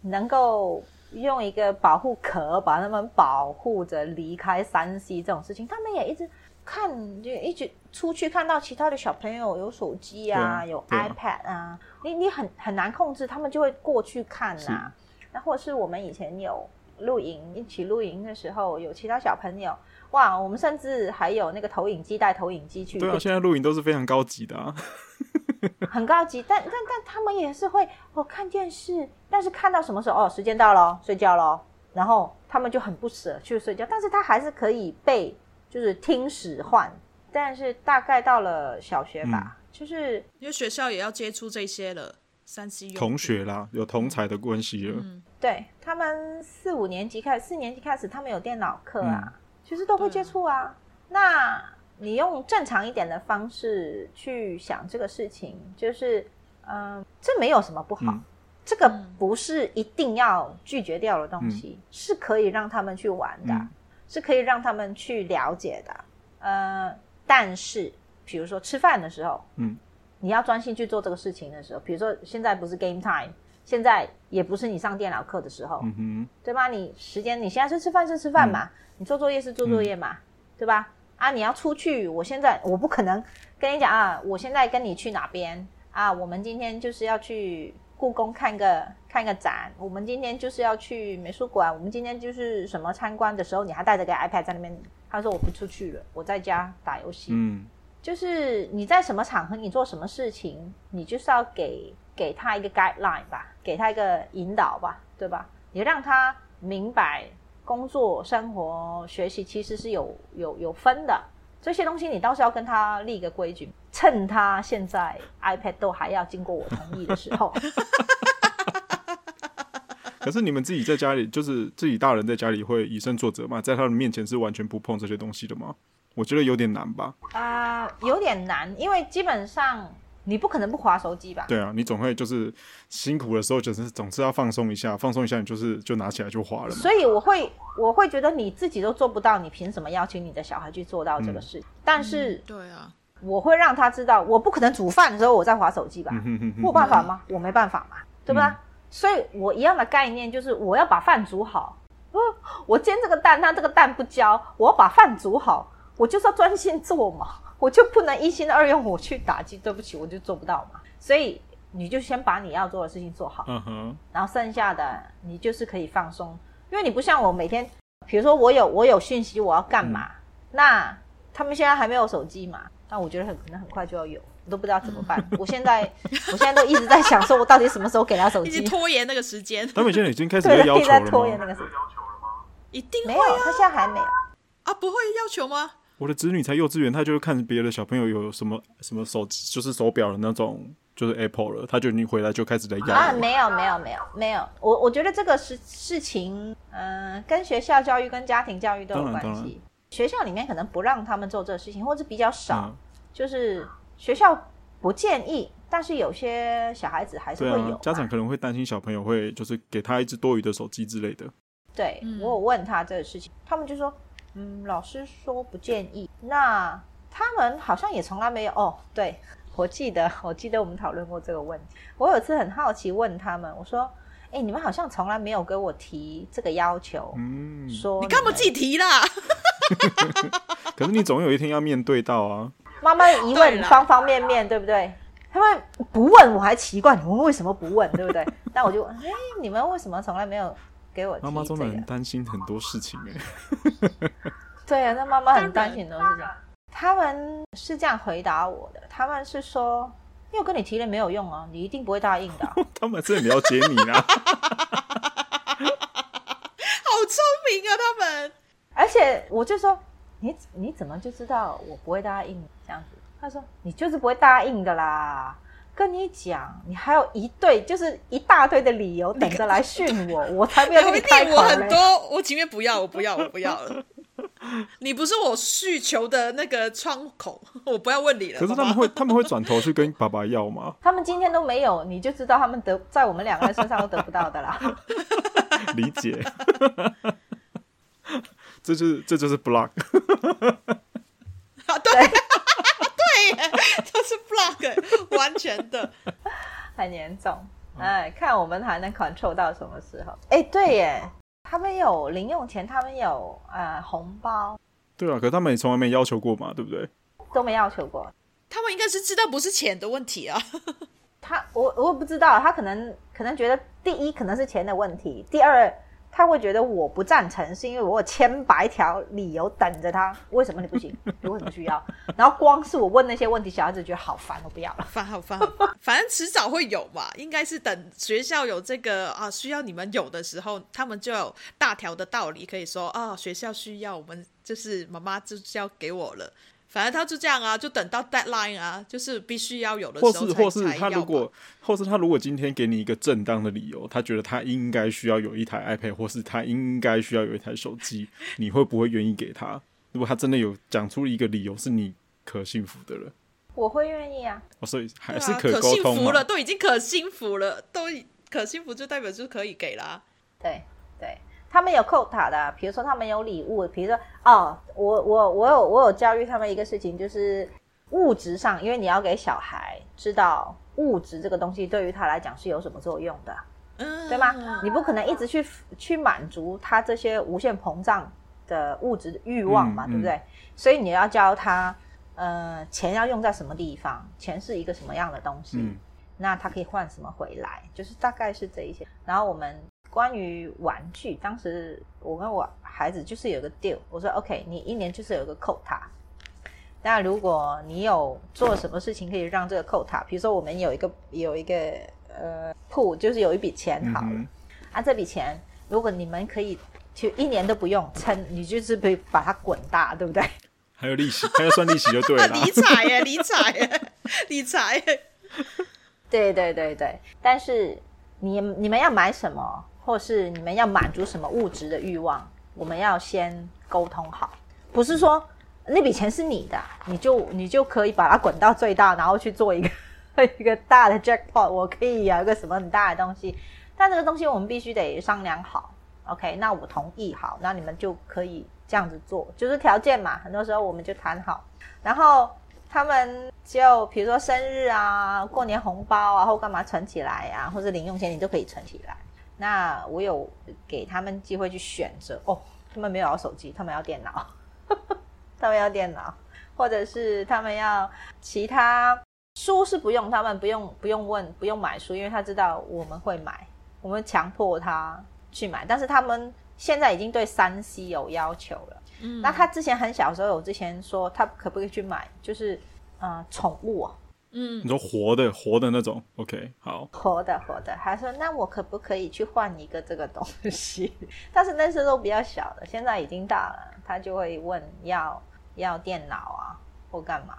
能够用一个保护壳把他们保护着离开山西这种事情，他们也一直。看，就一直出去看到其他的小朋友有手机啊，啊，有 iPad 啊，你你很很难控制，他们就会过去看呐、啊。那或者是我们以前有露营，一起露营的时候，有其他小朋友，哇，我们甚至还有那个投影机带投影机去。对啊，现在露营都是非常高级的啊，<laughs> 很高级。但但但他们也是会哦看电视，但是看到什么时候哦，时间到了，睡觉喽，然后他们就很不舍去睡觉，但是他还是可以被。就是听使唤，但是大概到了小学吧，嗯、就是因为学校也要接触这些了三 C 同学啦，有同才的关系了。嗯、对他们四五年级开始，四年级开始，他们有电脑课啊，嗯、其实都会接触啊。啊那你用正常一点的方式去想这个事情，就是嗯、呃，这没有什么不好，嗯、这个不是一定要拒绝掉的东西，嗯、是可以让他们去玩的。嗯是可以让他们去了解的，呃，但是比如说吃饭的时候，嗯，你要专心去做这个事情的时候，比如说现在不是 game time，现在也不是你上电脑课的时候，嗯哼，对吧？你时间你现在是吃饭是吃饭嘛，嗯、你做作业是做作业嘛，嗯、对吧？啊，你要出去，我现在我不可能跟你讲啊，我现在跟你去哪边啊？我们今天就是要去。故宫看个看个展，我们今天就是要去美术馆。我们今天就是什么参观的时候，你还带着个 iPad 在那边。他说我不出去了，我在家打游戏。嗯，就是你在什么场合，你做什么事情，你就是要给给他一个 guideline 吧，给他一个引导吧，对吧？你让他明白工作、生活、学习其实是有有有分的。这些东西你倒是要跟他立个规矩，趁他现在 iPad 都还要经过我同意的时候。<laughs> 可是你们自己在家里，就是自己大人在家里会以身作则嘛？在他的面前是完全不碰这些东西的吗？我觉得有点难吧。啊、呃，有点难，因为基本上你不可能不划手机吧？对啊，你总会就是辛苦的时候，就是总是要放松一下，放松一下，你就是就拿起来就划了嘛。所以我会我会觉得你自己都做不到，你凭什么要求你的小孩去做到这个事？嗯、但是，对啊，我会让他知道，我不可能煮饭的时候我在划手机吧？我有办法吗？我没办法嘛，对吧？嗯、所以我一样的概念就是，我要把饭煮好。哦，我煎这个蛋，它这个蛋不焦，我要把饭煮好，我就是要专心做嘛。我就不能一心二用，我去打击，对不起，我就做不到嘛。所以你就先把你要做的事情做好，嗯哼，然后剩下的你就是可以放松，因为你不像我每天，比如说我有我有讯息我要干嘛，嗯、那他们现在还没有手机嘛，那我觉得很可能很快就要有，我都不知道怎么办。<laughs> 我现在我现在都一直在想说，我到底什么时候给他手机？一直拖延那个时间。他们现在已经开始要要求了吗？拖延那个时间，一定没有，他现在还没有啊？不会要求吗？我的子女才幼稚园，他就会看别的小朋友有什么什么手机，就是手表的那种，就是 Apple 了，他就你回来就开始在要。啊，没有没有没有没有，我我觉得这个事事情，嗯、呃，跟学校教育跟家庭教育都有关系。学校里面可能不让他们做这个事情，或者比较少，嗯、就是学校不建议，但是有些小孩子还是会有、啊。家长可能会担心小朋友会就是给他一只多余的手机之类的。对，我有问他这个事情，他们就说。嗯，老师说不建议。那他们好像也从来没有哦。对，我记得，我记得我们讨论过这个问题。我有次很好奇问他们，我说：“哎，你们好像从来没有给我提这个要求。”嗯，说你干嘛自己提啦？<laughs> <laughs> 可是你总有一天要面对到啊。妈妈疑问方方面面，对不对？他们不问我还奇怪，你们为什么不问，对不对？<laughs> 那我就哎，你们为什么从来没有？给我妈妈真的很担心很多事情哎，<laughs> 对啊，那妈妈很担心很多事情。他们是这样回答我的，他们是说，因为我跟你提了没有用啊，你一定不会答应的。<laughs> 他们真的了解你啊，好聪明啊，他们。而且我就说，你你怎么就知道我不会答应这样子？他说，你就是不会答应的啦。跟你讲，你还有一堆，就是一大堆的理由等着来训我，我才不要跟你 <laughs> 开口。我很多，我情愿不要，我不要，我不要了。你不是我需求的那个窗口，我不要问你了。可是他们会，他们会转头去跟爸爸要吗？<laughs> 他们今天都没有，你就知道他们得在我们两个人身上都得不到的啦。<laughs> 理解，这就是这就是 block。啊，对。<laughs> 都是 block，<laughs> 完全的，<laughs> 很严重。哎，看我们还能 control 到什么时候？哎，对耶，他们有零用钱，他们有呃红包。对啊，可是他们也从来没要求过嘛，对不对？都没要求过。他们应该是知道不是钱的问题啊。他，我我不知道，他可能可能觉得第一可能是钱的问题，第二。他会觉得我不赞成，是因为我有千百条理由等着他。为什么你不行？<laughs> 你为什么需要？然后光是我问那些问题，小孩子觉得好烦，我不要了。烦好烦，好烦，反正迟早会有嘛。应该是等学校有这个啊需要你们有的时候，他们就有大条的道理可以说啊，学校需要我们，就是妈妈就是要给我了。反正他就这样啊，就等到 deadline 啊，就是必须要有的时候才才要。或是或是他如果，或是他如果今天给你一个正当的理由，他觉得他应该需要有一台 iPad，或是他应该需要有一台手机，你会不会愿意给他？如果他真的有讲出一个理由是你可幸福的了，我会愿意啊。哦，所以还是可沟通、啊、可信服了，都已经可幸福了，都可幸福就代表就可以给啦。对对。他们有扣塔的，比如说他们有礼物，比如说哦，我我我有我有教育他们一个事情，就是物质上，因为你要给小孩知道物质这个东西对于他来讲是有什么作用的，嗯，对吗？你不可能一直去去满足他这些无限膨胀的物质欲望嘛，嗯、对不对？嗯、所以你要教他，呃，钱要用在什么地方，钱是一个什么样的东西，嗯、那他可以换什么回来，就是大概是这一些。然后我们。关于玩具，当时我跟我孩子就是有个 deal，我说 OK，你一年就是有个扣塔。那如果你有做什么事情可以让这个扣塔，比如说我们有一个有一个呃铺，就是有一笔钱好了，啊，这笔钱如果你们可以就一年都不用撑，你就是可以把它滚大，对不对？还有利息，还要算利息就对了。<laughs> 理财耶，理财耶，<laughs> 理财耶。对对对对，但是你你们要买什么？或是你们要满足什么物质的欲望，我们要先沟通好，不是说那笔钱是你的，你就你就可以把它滚到最大，然后去做一个 <laughs> 一个大的 jackpot，我可以有一个什么很大的东西，但这个东西我们必须得商量好。OK，那我同意好，那你们就可以这样子做，就是条件嘛。很多时候我们就谈好，然后他们就比如说生日啊、过年红包啊，或干嘛存起来呀、啊，或者零用钱你都可以存起来。那我有给他们机会去选择哦，他们没有要手机，他们要电脑，<laughs> 他们要电脑，或者是他们要其他书是不用，他们不用不用问不用买书，因为他知道我们会买，我们强迫他去买，但是他们现在已经对三 C 有要求了。嗯，那他之前很小的时候，我之前说他可不可以去买，就是呃宠物啊。嗯，你说活的活的那种，OK，好，活的活的，他说那我可不可以去换一个这个东西？<laughs> 但是那时候比较小的，现在已经大了，他就会问要要电脑啊或干嘛？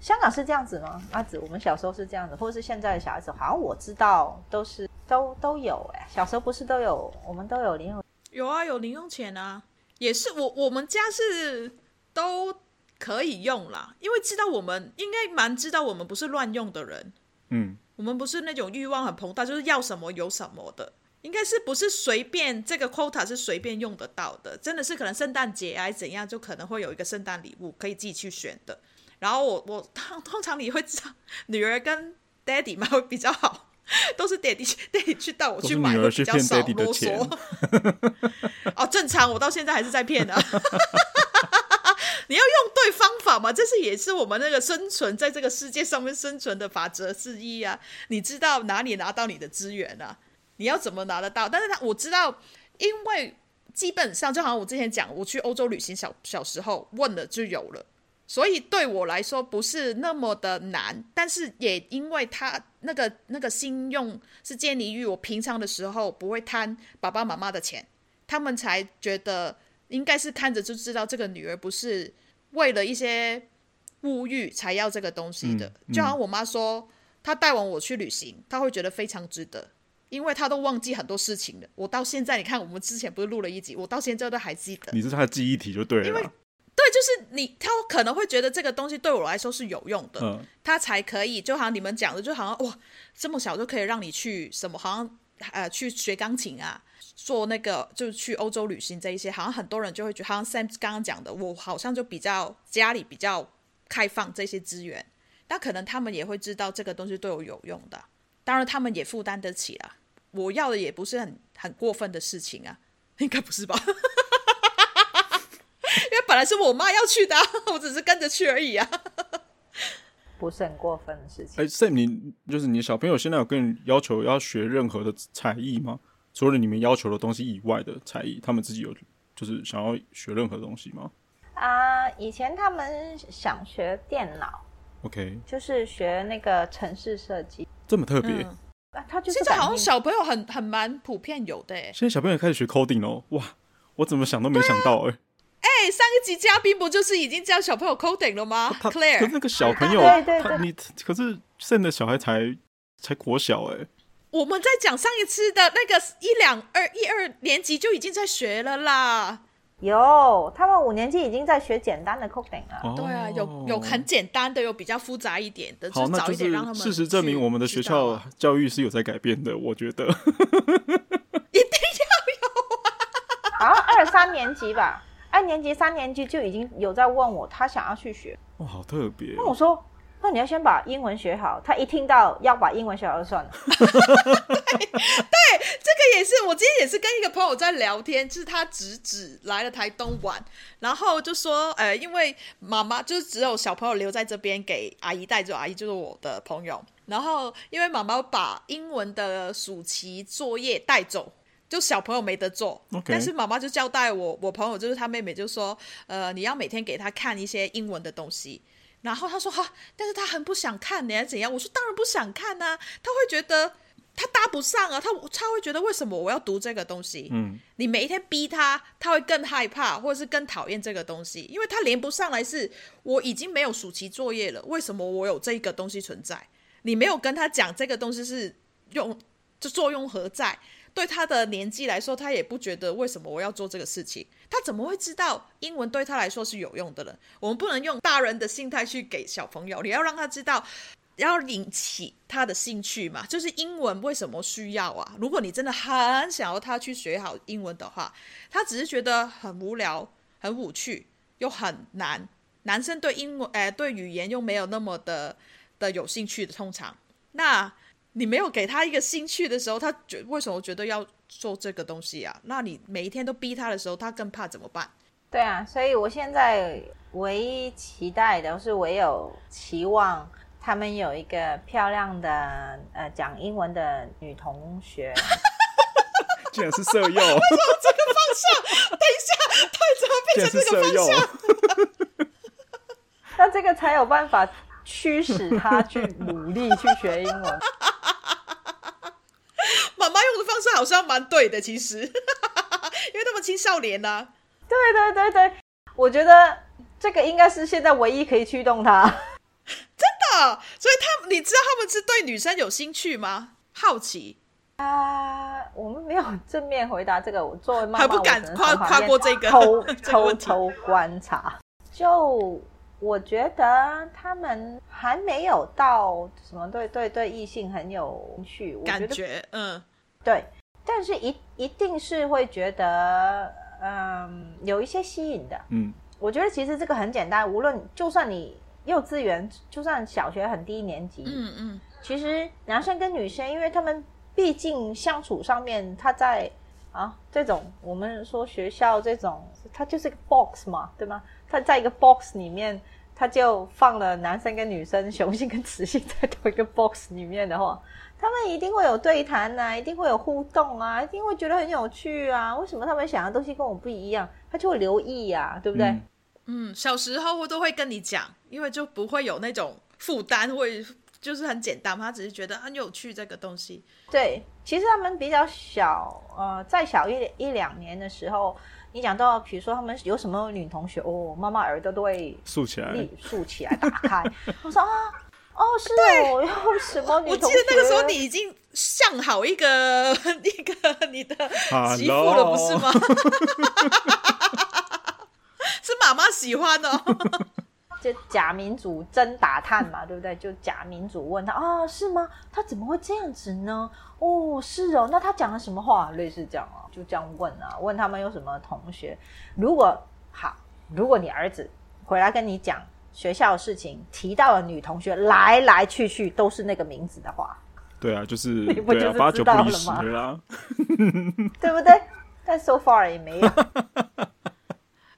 香港是这样子吗？阿紫，我们小时候是这样子，或者是现在的小孩子？好像我知道都是都都有哎、欸，小时候不是都有，我们都有零用有啊，有零用钱啊，也是我我们家是都。可以用啦，因为知道我们应该蛮知道我们不是乱用的人，嗯，我们不是那种欲望很膨大，就是要什么有什么的，应该是不是随便这个 quota 是随便用得到的，真的是可能圣诞节啊怎样，就可能会有一个圣诞礼物可以自己去选的。然后我我 <laughs> 通常你会知道，女儿跟 daddy 嘛会比较好，都是 daddy daddy 去带我去买会比较少啰嗦。<laughs> 哦，正常，我到现在还是在骗啊。你要用对方法嘛？这是也是我们那个生存在这个世界上面生存的法则之一啊！你知道哪里拿到你的资源啊？你要怎么拿得到？但是他我知道，因为基本上就好像我之前讲，我去欧洲旅行小小时候问了就有了，所以对我来说不是那么的难。但是也因为他那个那个信用是建立于我平常的时候不会贪爸爸妈妈的钱，他们才觉得。应该是看着就知道这个女儿不是为了一些物欲才要这个东西的。就好像我妈说，她带完我去旅行，她会觉得非常值得，因为她都忘记很多事情了。我到现在，你看我们之前不是录了一集，我到现在都还记得。你是她的记忆体就对了。因为对，就是你，她可能会觉得这个东西对我来说是有用的，嗯、她才可以。就好像你们讲的，就好像哇，这么小就可以让你去什么，好像呃去学钢琴啊。做那个就是去欧洲旅行这一些，好像很多人就会觉得，好像 Sam 刚刚讲的，我好像就比较家里比较开放这些资源，那可能他们也会知道这个东西对我有用的，当然他们也负担得起啦。我要的也不是很很过分的事情啊，应该不是吧？<laughs> 因为本来是我妈要去的，我只是跟着去而已啊，不是很过分的事情。哎，Sam，你就是你小朋友现在有跟你要求要学任何的才艺吗？除了你们要求的东西以外的才艺，他们自己有就是想要学任何东西吗？啊、呃，以前他们想学电脑，OK，就是学那个城市设计，这么特别。嗯啊、他就是现在好像小朋友很很蛮普遍有的，现在小朋友开始学 coding 哦，哇，我怎么想都没想到哎。哎、上一集嘉宾不就是已经教小朋友 coding 了吗？Claire，可是那个小朋友，啊、对对对他你可是现在的小孩才才国小哎。我们在讲上一次的那个一两二一二年级就已经在学了啦，有他们五年级已经在学简单的 coding 了。哦、对啊，有有很简单的，有比较复杂一点的，就是早一点让他们。事实证明，我们的学校教育是有在改变的，我觉得。<laughs> 一定要有啊！好像二三年级吧，二年级三年级就已经有在问我，他想要去学。哇，好特别、哦。那我说。那你要先把英文学好。他一听到要把英文学好就算了。对，对，这个也是。我今天也是跟一个朋友在聊天，就是他侄子来了台东玩，然后就说，呃，因为妈妈就是只有小朋友留在这边给阿姨带走，阿姨就是我的朋友。然后因为妈妈把英文的暑期作业带走，就小朋友没得做。但是妈妈就交代我，我朋友就是他妹妹，就说，呃，你要每天给他看一些英文的东西。然后他说哈，但是他很不想看，你还怎样？我说当然不想看呐、啊，他会觉得他搭不上啊，他他会觉得为什么我要读这个东西？嗯，你每一天逼他，他会更害怕，或者是更讨厌这个东西，因为他连不上来是，我已经没有暑期作业了，为什么我有这个东西存在？你没有跟他讲这个东西是用，就作用何在？对他的年纪来说，他也不觉得为什么我要做这个事情。他怎么会知道英文对他来说是有用的呢？我们不能用大人的心态去给小朋友，你要让他知道要引起他的兴趣嘛，就是英文为什么需要啊？如果你真的很想要他去学好英文的话，他只是觉得很无聊、很无趣又很难。男生对英文，哎、对语言又没有那么的的有兴趣的，通常，那你没有给他一个兴趣的时候，他觉为什么觉得要做这个东西啊？那你每一天都逼他的时候，他更怕怎么办？对啊，所以我现在唯一期待的是，唯有期望他们有一个漂亮的呃讲英文的女同学。<laughs> 竟然是色诱？为什么这个方向？等一下，他怎么变成这个方向？<laughs> 那这个才有办法驱使他去努力去学英文。妈妈用的方式好像蛮对的，其实，<laughs> 因为他们青少年呢、啊。对对对对，我觉得这个应该是现在唯一可以驱动他。真的，所以他，你知道他们是对女生有兴趣吗？好奇啊，uh, 我们没有正面回答这个，我作为妈妈，还不敢跨跨过这个偷 <laughs> 偷偷观察。就我觉得他们还没有到什么对对对异性很有兴趣，感觉嗯，对，但是一一定是会觉得。嗯，有一些吸引的。嗯，我觉得其实这个很简单，无论就算你幼稚园，就算小学很低年级，嗯嗯，其实男生跟女生，因为他们毕竟相处上面，他在啊这种我们说学校这种，它就是一个 box 嘛，对吗？他在一个 box 里面，他就放了男生跟女生，雄性跟雌性在同一个 box 里面的话。他们一定会有对谈呐、啊，一定会有互动啊，一定会觉得很有趣啊。为什么他们想的东西跟我不一样？他就会留意呀、啊，对不对？嗯，嗯，小时候我都会跟你讲，因为就不会有那种负担，会就是很简单，他只是觉得很有趣这个东西。对，其实他们比较小，呃，再小一一两年的时候，你讲到，比如说他们有什么女同学，哦，妈妈耳朵都会竖起来，竖起来，打开。<laughs> 我说啊。哦，是哦，有 <laughs> 什么？我记得那个时候你已经像好一个 <laughs> 一个你的媳妇了，不是吗？<laughs> 是妈妈喜欢的、哦，就假民主真打探嘛，对不对？就假民主问他啊，是吗？他怎么会这样子呢？哦，是哦，那他讲了什么话？类似这样啊，就这样问啊，问他们有什么同学。如果好，如果你儿子回来跟你讲。学校的事情提到了女同学来来去去都是那个名字的话，对啊，就是 <laughs> 你不就是知道了吗？对啊，<laughs> <laughs> 对不对？但 so far 也没有。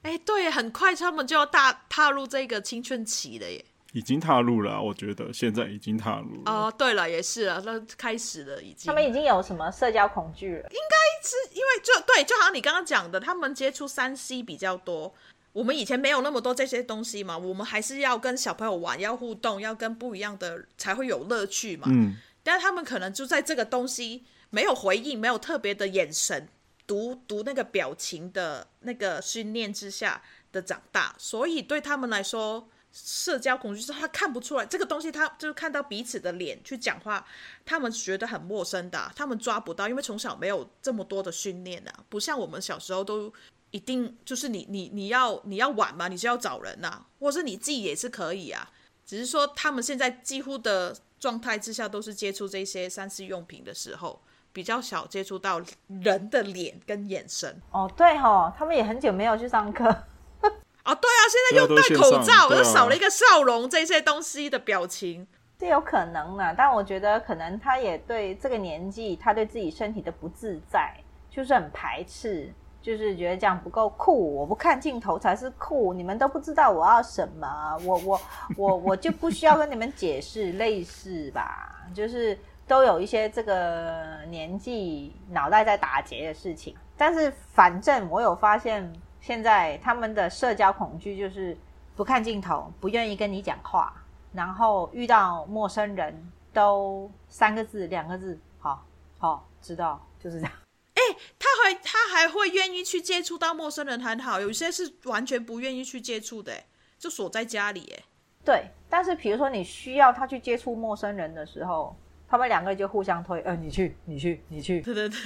哎、欸，对，很快他们就要大踏入这个青春期了耶，已经踏入了，我觉得现在已经踏入了。哦，对了，也是啊，那开始了，已经。他们已经有什么社交恐惧了？应该是因为就对，就好像你刚刚讲的，他们接触三 C 比较多。我们以前没有那么多这些东西嘛，我们还是要跟小朋友玩，要互动，要跟不一样的才会有乐趣嘛。嗯，但他们可能就在这个东西没有回应，没有特别的眼神，读读那个表情的那个训练之下的长大，所以对他们来说，社交恐惧是他看不出来这个东西，他就是看到彼此的脸去讲话，他们觉得很陌生的，他们抓不到，因为从小没有这么多的训练啊，不像我们小时候都。一定就是你你你要你要晚嘛，你就要找人呐、啊，或者是你自己也是可以啊。只是说他们现在几乎的状态之下都是接触这些三 C 用品的时候，比较少接触到人的脸跟眼神。哦，对哦，他们也很久没有去上课。啊，<laughs> 对啊，现在又戴口罩，又少了一个笑容，这些东西的表情这有可能的。但我觉得可能他也对这个年纪，他对自己身体的不自在，就是很排斥。就是觉得这样不够酷，我不看镜头才是酷，你们都不知道我要什么，我我我我就不需要跟你们解释，类似吧？就是都有一些这个年纪脑袋在打结的事情，但是反正我有发现，现在他们的社交恐惧就是不看镜头，不愿意跟你讲话，然后遇到陌生人都三个字、两个字，好好知道，就是这样。欸、他还他还会愿意去接触到陌生人很好，有些是完全不愿意去接触的，就锁在家里。哎，对。但是比如说你需要他去接触陌生人的时候，他们两个就互相推，呃，你去，你去，你去。对对对。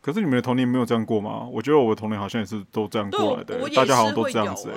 可是你们的童年没有这样过吗？我觉得我的童年好像也是都这样过来的，大家好像都这样子。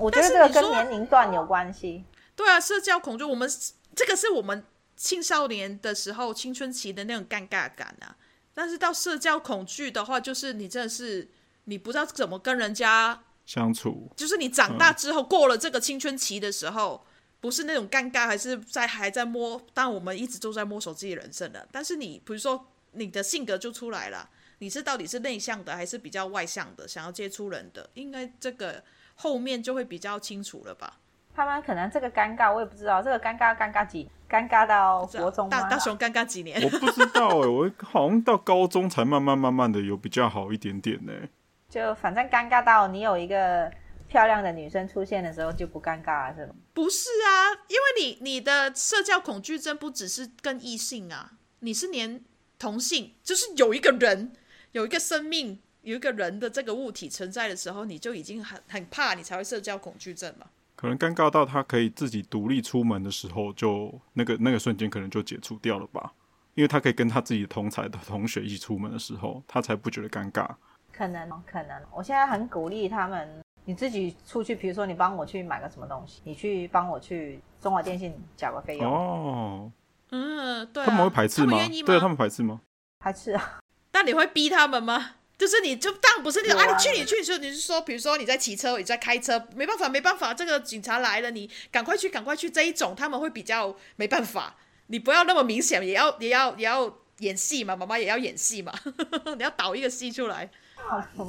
我觉得这个跟年龄段有关系。对啊，社交恐惧，我们这个是我们青少年的时候青春期的那种尴尬感啊。但是到社交恐惧的话，就是你真的是你不知道怎么跟人家相处，就是你长大之后、嗯、过了这个青春期的时候，不是那种尴尬，还是在还在摸。但我们一直都在摸索自己人生的。但是你比如说你的性格就出来了，你是到底是内向的还是比较外向的，想要接触人的，应该这个后面就会比较清楚了吧。他们可能这个尴尬，我也不知道。这个尴尬尴尬几尴尬到国中吗？大大雄尴尬几年？我不知道哎、欸，我好像到高中才慢慢慢慢的有比较好一点点呢、欸。就反正尴尬到你有一个漂亮的女生出现的时候就不尴尬了，是吗？不是啊，因为你你的社交恐惧症不只是跟异性啊，你是连同性，就是有一个人有一个生命有一个人的这个物体存在的时候，你就已经很很怕，你才会社交恐惧症嘛。可能尴尬到他可以自己独立出门的时候，就那个那个瞬间可能就解除掉了吧，因为他可以跟他自己同才的同学一起出门的时候，他才不觉得尴尬。可能，可能，我现在很鼓励他们，你自己出去，比如说你帮我去买个什么东西，你去帮我去中华电信缴个费用。哦，嗯，对啊，他们会排斥吗？对啊，他们排斥吗？排斥啊。<laughs> 那你会逼他们吗？就是你就当然不是那种啊，啊，你去你去，就你是说，比如说你在骑车，你在开车，没办法没办法，这个警察来了，你赶快去赶快去这一种，他们会比较没办法。你不要那么明显，也要也要也要演戏嘛，妈妈也要演戏嘛，<laughs> 你要导一个戏出来。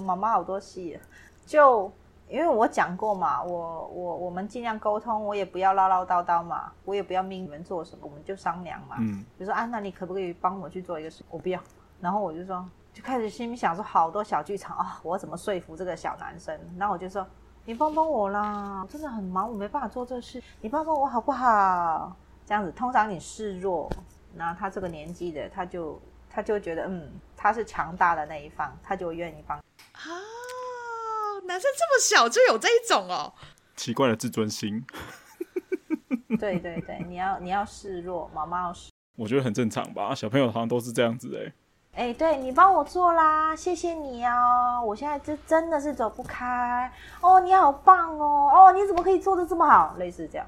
妈妈好多戏，就因为我讲过嘛，我我我们尽量沟通，我也不要唠唠叨叨嘛，我也不要命你们做什么，我们就商量嘛。嗯，比如说啊，那你可不可以帮我去做一个事？我不要，然后我就说。就开始心里想说好多小剧场啊，我怎么说服这个小男生？然后我就说，你帮帮我啦，我真的很忙，我没办法做这事，你帮帮我好不好？这样子，通常你示弱，那他这个年纪的，他就他就觉得嗯，他是强大的那一方，他就愿意帮。啊，男生这么小就有这一种哦，奇怪的自尊心。<laughs> 对对对，你要你要示弱，妈妈要示。我觉得很正常吧，小朋友好像都是这样子哎。哎，对，你帮我做啦，谢谢你哦！我现在这真的是走不开哦，你好棒哦！哦，你怎么可以做的这么好？类似这样，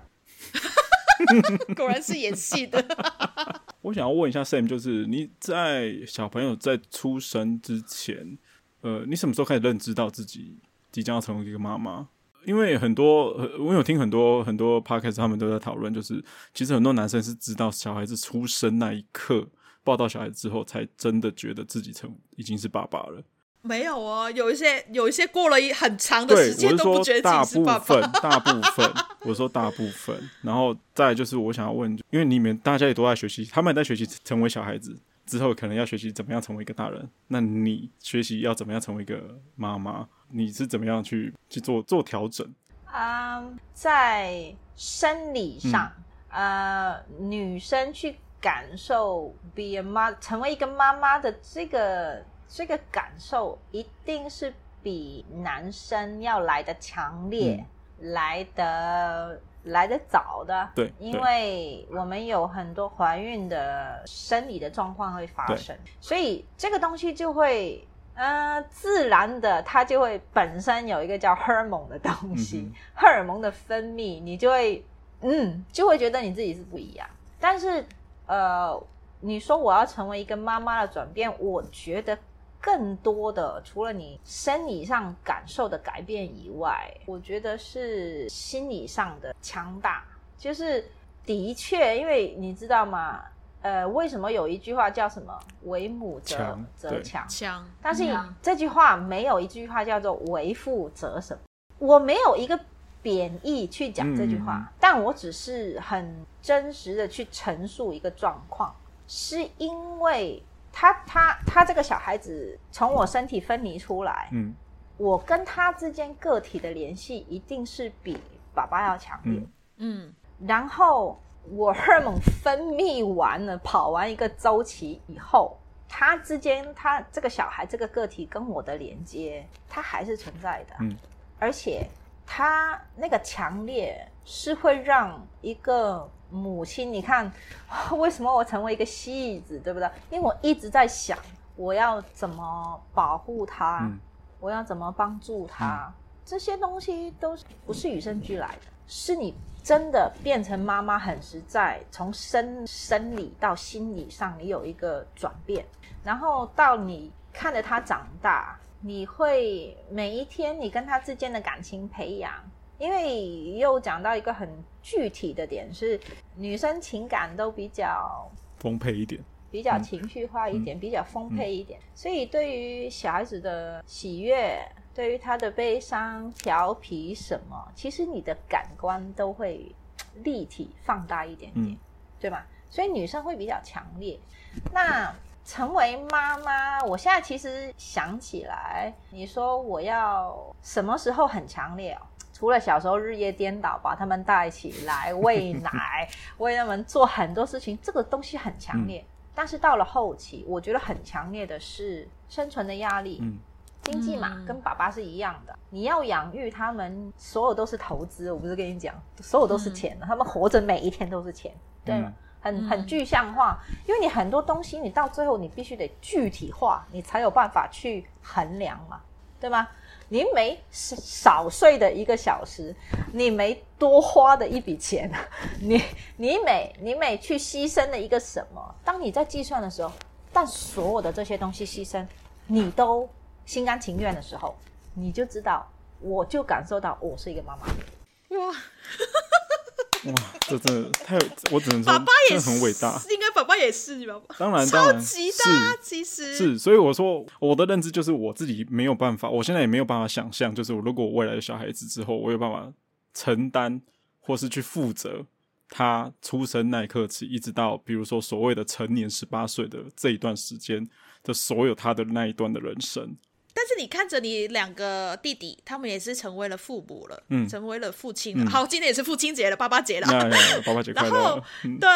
<laughs> 果然是演戏的。<laughs> 我想要问一下 Sam，就是你在小朋友在出生之前，呃，你什么时候开始认知到自己即将要成为一个妈妈？因为很多，我有听很多很多 podcast，他们都在讨论，就是其实很多男生是知道小孩子出生那一刻。抱到小孩之后，才真的觉得自己成已经是爸爸了。没有哦，有一些有一些过了一很长的时间都不觉得自己是爸爸。大部分，大部分，我说大部分。然后再来就是我想要问，因为你们大家也都在学习，他们也在学习成为小孩子之后，可能要学习怎么样成为一个大人。那你学习要怎么样成为一个妈妈？你是怎么样去去做做调整？嗯，um, 在生理上，呃、嗯，uh, 女生去。感受 be a mother 成为一个妈妈的这个这个感受，一定是比男生要来的强烈，嗯、来的来的早的。对，因为我们有很多怀孕的生理的状况会发生，所以这个东西就会，呃，自然的，它就会本身有一个叫荷尔蒙的东西，嗯、荷尔蒙的分泌，你就会，嗯，就会觉得你自己是不一样，但是。呃，你说我要成为一个妈妈的转变，我觉得更多的除了你生理上感受的改变以外，我觉得是心理上的强大。就是的确，因为你知道吗？呃，为什么有一句话叫什么“为母则则强”？强，但是这句话没有一句话叫做“为父则什么”。我没有一个。贬义去讲这句话，嗯、但我只是很真实的去陈述一个状况，是因为他他他这个小孩子从我身体分离出来，嗯，我跟他之间个体的联系一定是比爸爸要强烈，嗯，然后我荷尔蒙分泌完了，跑完一个周期以后，他之间他这个小孩这个个体跟我的连接，他还是存在的，嗯，而且。他那个强烈是会让一个母亲，你看，<laughs> 为什么我成为一个戏子，对不对？因为我一直在想，我要怎么保护他，嗯、我要怎么帮助他。嗯、这些东西都不是与生俱来的，是你真的变成妈妈很实在，从生生理到心理上你有一个转变，然后到你看着他长大，你会每一天你跟他之间的感情培养，因为又讲到一个很具体的点是，女生情感都比较丰沛一点。比较情绪化一点，嗯、比较丰沛一点，嗯、所以对于小孩子的喜悦，对于他的悲伤、调皮什么，其实你的感官都会立体放大一点点，嗯、对吧？所以女生会比较强烈。那成为妈妈，我现在其实想起来，你说我要什么时候很强烈哦？除了小时候日夜颠倒，把他们带起来喂奶，为他们做很多事情，这个东西很强烈。嗯但是到了后期，我觉得很强烈的是生存的压力，嗯，经济嘛，嗯、跟爸爸是一样的。你要养育他们，所有都是投资。我不是跟你讲，所有都是钱，嗯、他们活着每一天都是钱，对吗？嗯、很很具象化，因为你很多东西，你到最后你必须得具体化，你才有办法去衡量嘛，对吗？你每少睡的一个小时，你没多花的一笔钱，<laughs> 你你每你每去牺牲的一个什么？当你在计算的时候，但所有的这些东西牺牲，你都心甘情愿的时候，你就知道，我就感受到我是一个妈妈。哇！哇，这真的太……我只能说，爸爸也是很伟大。应该爸爸也是吧？当然，当然，超级大，其实是。所以我说，我的认知就是我自己没有办法，我现在也没有办法想象，就是如果我未来的小孩子之后，我有办法承担或是去负责他出生那一刻起，一直到比如说所谓的成年十八岁的这一段时间的所有他的那一段的人生。但是你看着你两个弟弟，他们也是成为了父母了，嗯，成为了父亲了。嗯、好，今天也是父亲节了，爸爸节了，嗯、爸爸节快乐。<laughs> 然后，嗯、对，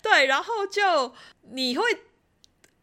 <laughs> 对，然后就你会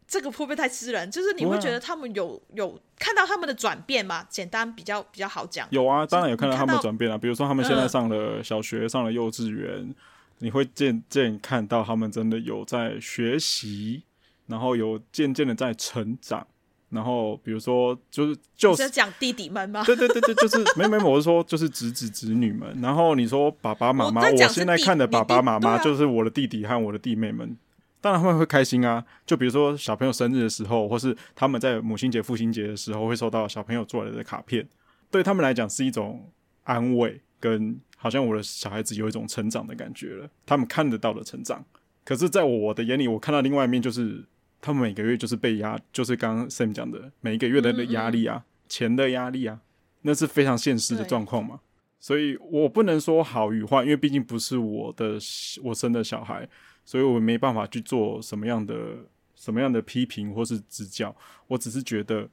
这个会不会太私人？就是你会觉得他们有有看到他们的转变吗？简单比较比较好讲。有啊，当然有看到他们的转变啊。比如说他们现在上了小学，嗯、上了幼稚园，你会渐渐看到他们真的有在学习，然后有渐渐的在成长。然后，比如说，就是就是讲弟弟们吗？对对对对，就是没没没，我是说，就是侄子侄女们。然后你说爸爸妈妈，我，我现在看的爸爸妈妈就是我的弟弟和我的弟妹们，啊、当然他们会开心啊。就比如说小朋友生日的时候，或是他们在母亲节、父亲节的时候，会收到小朋友做来的卡片，对他们来讲是一种安慰，跟好像我的小孩子有一种成长的感觉了。他们看得到的成长，可是在我的眼里，我看到另外一面就是。他们每个月就是被压，就是刚刚 Sam 讲的每一个月的压力啊，嗯嗯钱的压力啊，那是非常现实的状况嘛。所以我不能说好与坏，因为毕竟不是我的我生的小孩，所以我没办法去做什么样的什么样的批评或是指教。我只是觉得，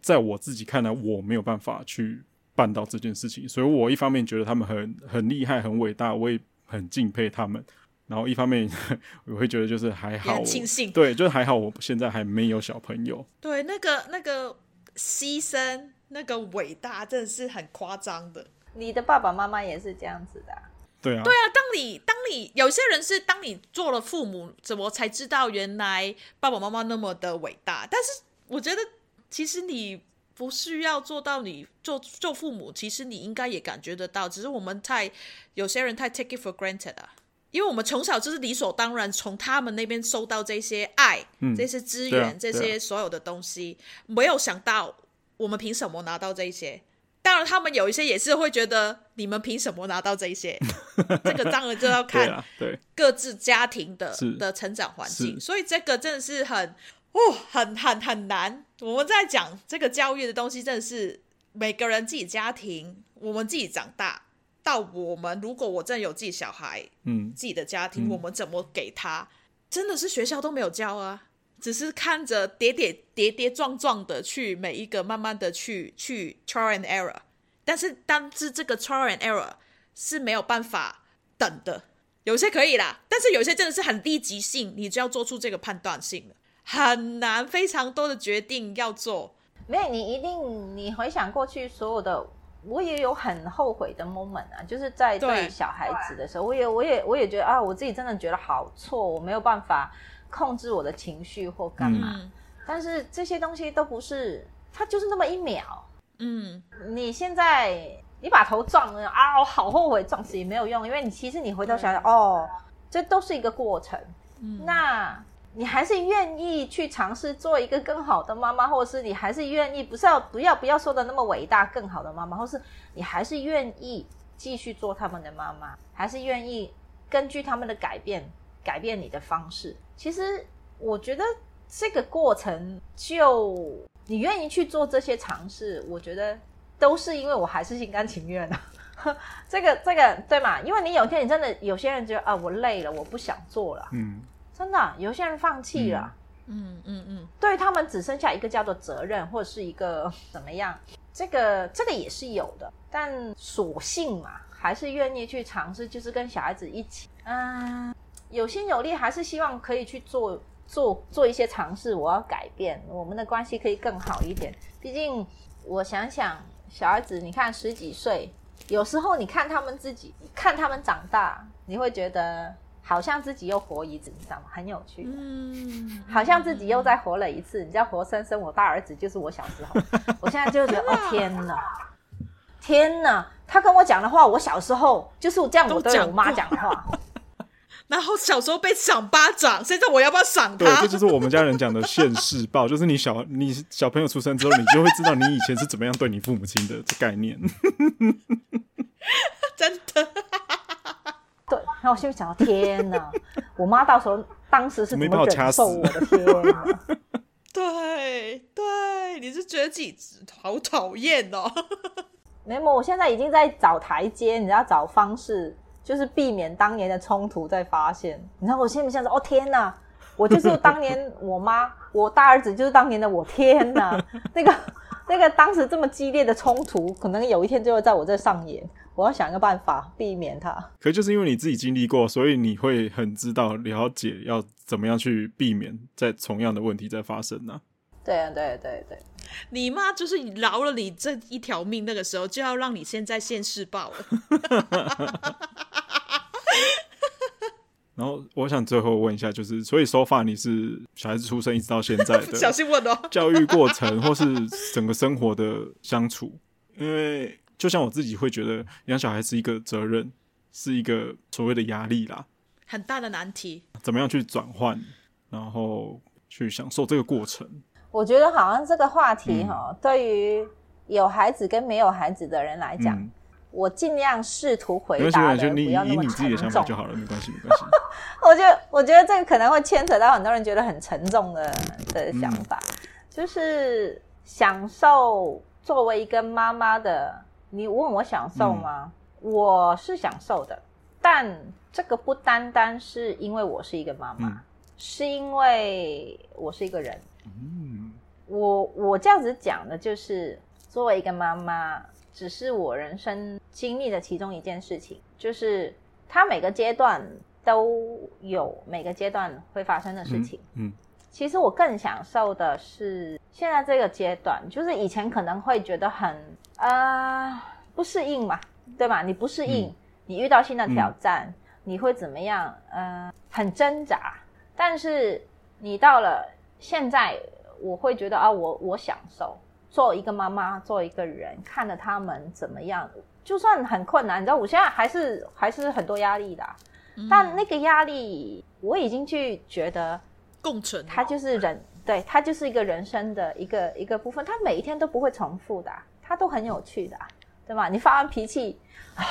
在我自己看来，我没有办法去办到这件事情。所以我一方面觉得他们很很厉害、很伟大，我也很敬佩他们。然后一方面，<laughs> 我会觉得就是还好，庆幸对，就是还好，我现在还没有小朋友。对，那个那个牺牲，那个伟大，真的是很夸张的。你的爸爸妈妈也是这样子的啊？对啊，对啊。当你当你有些人是当你做了父母，怎么才知道原来爸爸妈妈那么的伟大？但是我觉得，其实你不需要做到你做做父母，其实你应该也感觉得到，只是我们太有些人太 take it for granted 啊。因为我们从小就是理所当然从他们那边收到这些爱、嗯、这些资源、啊、这些所有的东西，啊、没有想到我们凭什么拿到这些？当然，他们有一些也是会觉得你们凭什么拿到这些？<laughs> 这个当然就要看各自家庭的、啊、的成长环境，所以这个真的是很哦，很很很难。我们在讲这个教育的东西，真的是每个人自己家庭，我们自己长大。到我们，如果我真的有自己小孩，嗯，自己的家庭，嗯、我们怎么给他？真的是学校都没有教啊，只是看着跌跌跌跌撞撞的去每一个慢慢的去去 trial and error，但是但是这个 trial and error 是没有办法等的，有些可以啦，但是有些真的是很立即性，你就要做出这个判断性了，很难，非常多的决定要做。没有，你一定你回想过去所有的。我也有很后悔的 moment 啊，就是在对。小孩子的时候，我也我也我也觉得啊，我自己真的觉得好错，我没有办法控制我的情绪或干嘛。嗯、但是这些东西都不是，它就是那么一秒，嗯，你现在你把头撞了啊，我好后悔，撞死也没有用，因为你其实你回头想想，哦，这都是一个过程。嗯，那你还是愿意去尝试做一个更好的妈妈，或者是你还是愿意不是要不要不要说的那么伟大，更好的妈妈，或是你还是愿意继续做他们的妈妈，还是愿意根据他们的改变改变你的方式。其实我觉得这个过程就。你愿意去做这些尝试，我觉得都是因为我还是心甘情愿的。<laughs> 这个这个对嘛？因为你有一天你真的有些人觉得啊，我累了，我不想做了。嗯，真的有些人放弃了。嗯嗯嗯，对他们只剩下一个叫做责任，或者是一个怎么样？这个这个也是有的，但索性嘛，还是愿意去尝试，就是跟小孩子一起，嗯，有心有力，还是希望可以去做。做做一些尝试，我要改变我们的关系可以更好一点。毕竟我想想，小孩子，你看十几岁，有时候你看他们自己，看他们长大，你会觉得好像自己又活一次，你知道吗？很有趣，嗯，好像自己又再活了一次。你知道，活生生我大儿子就是我小时候，<laughs> 我现在就觉得，哦天哪，天哪，他跟我讲的话，我小时候就是我这样，我对我妈讲的话。<laughs> 然后小时候被赏巴掌，现在我要不要赏他？对，这就是我们家人讲的现世报，就是你小你小朋友出生之后，你就会知道你以前是怎么样对你父母亲的这概念。<laughs> 真的，对。然后我心里想到，天哪，我妈到时候当时是怎么忍受我的天 <laughs> 哪？对对，你是觉得自己好讨厌哦？<laughs> 没有，我现在已经在找台阶，你要找方式。就是避免当年的冲突再发现，你知道我心里想说：哦天哪，我就是当年我妈，我大儿子就是当年的我，天哪，那个那个当时这么激烈的冲突，可能有一天就会在我这上演。我要想一个办法避免它。可就是因为你自己经历过，所以你会很知道了解要怎么样去避免再同样的问题再发生呢、啊？对啊，对对对，你妈就是饶了你这一条命，那个时候就要让你现在现世报了。<laughs> 然后我想最后问一下，就是所以 so far 你是小孩子出生一直到现在的 <laughs> 小心问哦，教育过程或是整个生活的相处，因为就像我自己会觉得养小孩是一个责任，是一个所谓的压力啦，很大的难题，怎么样去转换，然后去享受这个过程？我觉得好像这个话题哈、哦，嗯、对于有孩子跟没有孩子的人来讲。嗯我尽量试图回答的不要那么沉重就好了，没关系，没关系。<laughs> 我觉得，我觉得这个可能会牵扯到很多人觉得很沉重的的想法，嗯、就是享受作为一个妈妈的。你问我享受吗？嗯、我是享受的，但这个不单单是因为我是一个妈妈，嗯、是因为我是一个人。嗯，我我这样子讲的，就是作为一个妈妈。只是我人生经历的其中一件事情，就是他每个阶段都有每个阶段会发生的事情。嗯，嗯，其实我更享受的是现在这个阶段，就是以前可能会觉得很啊、呃、不适应嘛，对吧？你不适应，嗯、你遇到新的挑战，嗯、你会怎么样？呃，很挣扎。但是你到了现在，我会觉得啊，我我享受。做一个妈妈，做一个人，看着他们怎么样，就算很困难，你知道，我现在还是还是很多压力的，嗯、但那个压力我已经去觉得共存，它就是人，对，它就是一个人生的一个一个部分，它每一天都不会重复的，它都很有趣的，对吗？你发完脾气啊，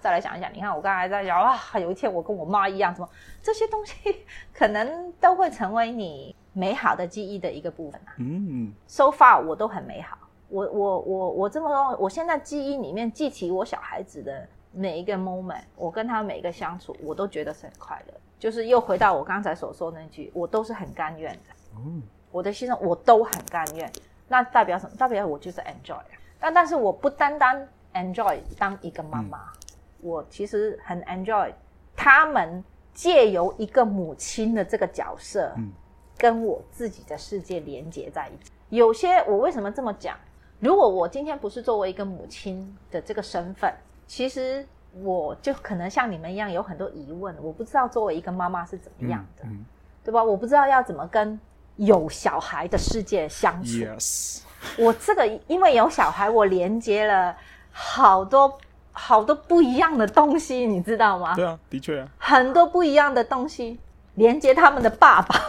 再来想一想，你看我刚才在讲啊，有一天我跟我妈一样，什么这些东西可能都会成为你。美好的记忆的一个部分啊，嗯，so far 我都很美好。我我我我这么说，我现在记忆里面记起我小孩子的每一个 moment，我跟他每一个相处，我都觉得是很快乐。就是又回到我刚才所说的那句，我都是很甘愿的。嗯，我的牺牲我都很甘愿。那代表什么？代表我就是 enjoy。但但是我不单单 enjoy 当一个妈妈，嗯，我其实很 enjoy 他们借由一个母亲的这个角色。嗯跟我自己的世界连接在一起。有些我为什么这么讲？如果我今天不是作为一个母亲的这个身份，其实我就可能像你们一样有很多疑问。我不知道作为一个妈妈是怎么样的，嗯嗯、对吧？我不知道要怎么跟有小孩的世界相处。Yes. 我这个因为有小孩，我连接了好多好多不一样的东西，你知道吗？对啊，的确啊，很多不一样的东西连接他们的爸爸，连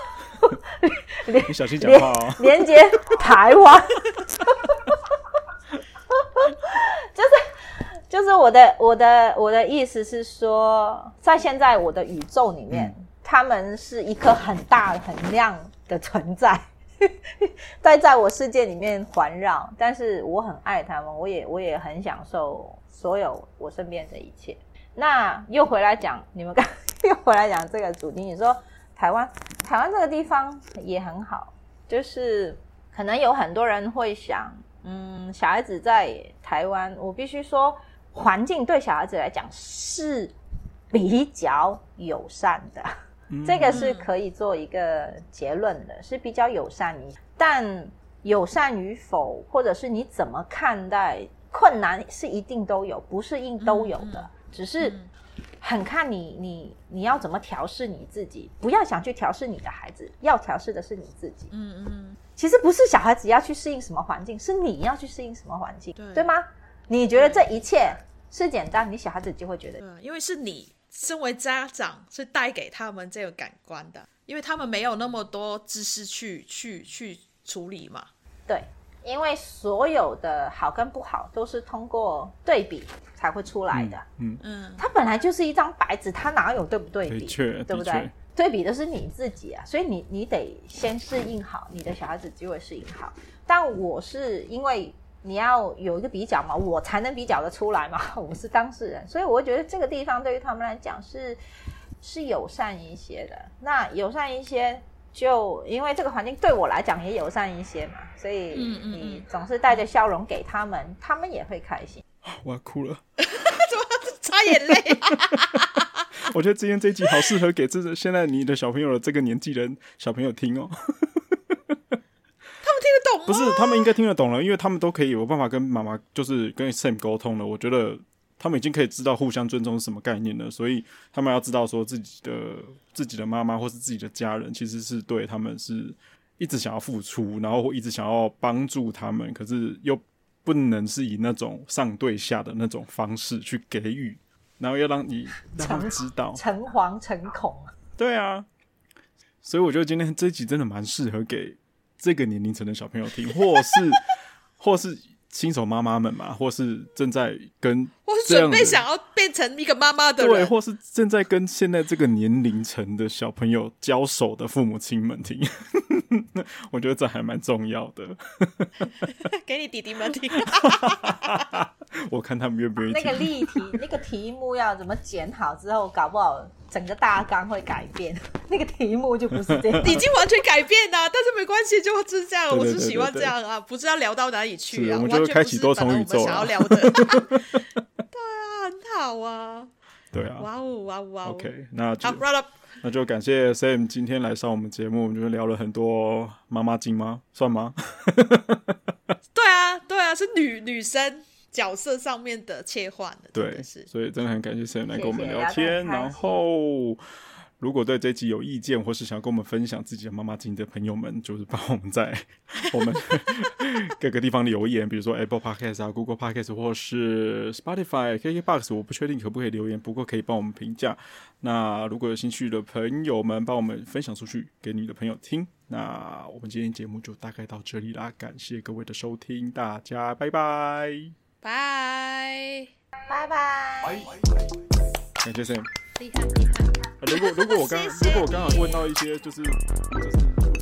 <laughs> 你小心讲话哦，连接台湾，<laughs> 就是就是我的我的我的意思是说，在现在我的宇宙里面，嗯、他们是一颗很大很亮的存在。<laughs> 在在我世界里面环绕，但是我很爱他们，我也我也很享受所有我身边的一切。那又回来讲，你们刚又回来讲这个主题，你说台湾台湾这个地方也很好，就是可能有很多人会想，嗯，小孩子在台湾，我必须说，环境对小孩子来讲是比较友善的。这个是可以做一个结论的，是比较友善一，但友善与否，或者是你怎么看待困难，是一定都有，不是应都有的，只是很看你你你要怎么调试你自己，不要想去调试你的孩子，要调试的是你自己。嗯嗯，其实不是小孩子要去适应什么环境，是你要去适应什么环境，对，对吗？你觉得这一切是简单，你小孩子就会觉得，对，因为是你。身为家长是带给他们这个感官的，因为他们没有那么多知识去去去处理嘛。对，因为所有的好跟不好都是通过对比才会出来的。嗯嗯，它本来就是一张白纸，它哪有对不对比？对不对？对比的是你自己啊，所以你你得先适应好，你的小孩子就会适应好。但我是因为。你要有一个比较嘛，我才能比较的出来嘛。<laughs> 我是当事人，所以我会觉得这个地方对于他们来讲是是友善一些的。那友善一些，就因为这个环境对我来讲也友善一些嘛，所以你总是带着笑容给他们，他们也会开心。我要哭了，怎 <laughs> 么擦眼泪？<laughs> 我觉得今天这一集好适合给这个现在你的小朋友的这个年纪的小朋友听哦。<laughs> 听得懂吗？不是，他们应该听得懂了，因为他们都可以有办法跟妈妈，就是跟 Sam 沟通了。我觉得他们已经可以知道互相尊重是什么概念了，所以他们要知道说自己的自己的妈妈或是自己的家人，其实是对他们是一直想要付出，然后一直想要帮助他们，可是又不能是以那种上对下的那种方式去给予，然后要让你 <laughs> 让他们知道诚惶诚恐。对啊，所以我觉得今天这一集真的蛮适合给。这个年龄层的小朋友听，或是 <laughs> 或是新手妈妈们嘛，或是正在跟，或是准备想要变成一个妈妈的人，对，或是正在跟现在这个年龄层的小朋友交手的父母亲们听，<laughs> 我觉得这还蛮重要的。<laughs> 给你弟弟们听，<laughs> 我看他们愿不愿意听。那个例题，那个题目要怎么剪好之后，搞不好。整个大纲会改变，<laughs> 那个题目就不是这样，<laughs> 已经完全改变了，但是没关系，就是这样。对对对对对，我是喜欢这样啊，不知道聊到哪里去啊，我们就开启多重宇宙想要聊的。<laughs> 对啊，很好啊。对啊。哇哦哇哦哇哦。OK，那就那就感谢 Sam 今天来上我们节目，我们就聊了很多妈妈经吗？算吗？对啊，对啊，是女女生。角色上面的切换的，对，所以真的很感谢 Sam 来跟我们聊天。谢谢，然后，如果对这集有意见，或是想跟我们分享自己的妈妈经的朋友们，就是帮我们在我们 <laughs> 各个地方留言，<laughs> 比如说 Apple Podcast 啊、Google Podcast 或是 Spotify、KKBox，我不确定可不可以留言，不过可以帮我们评价。那如果有兴趣的朋友们，帮我们分享出去给你的朋友听。那我们今天节目就大概到这里啦，感谢各位的收听，大家拜拜。拜拜拜，感谢 Sam，厉害厉害。如果如果我刚如果我刚好问到一些就是就是。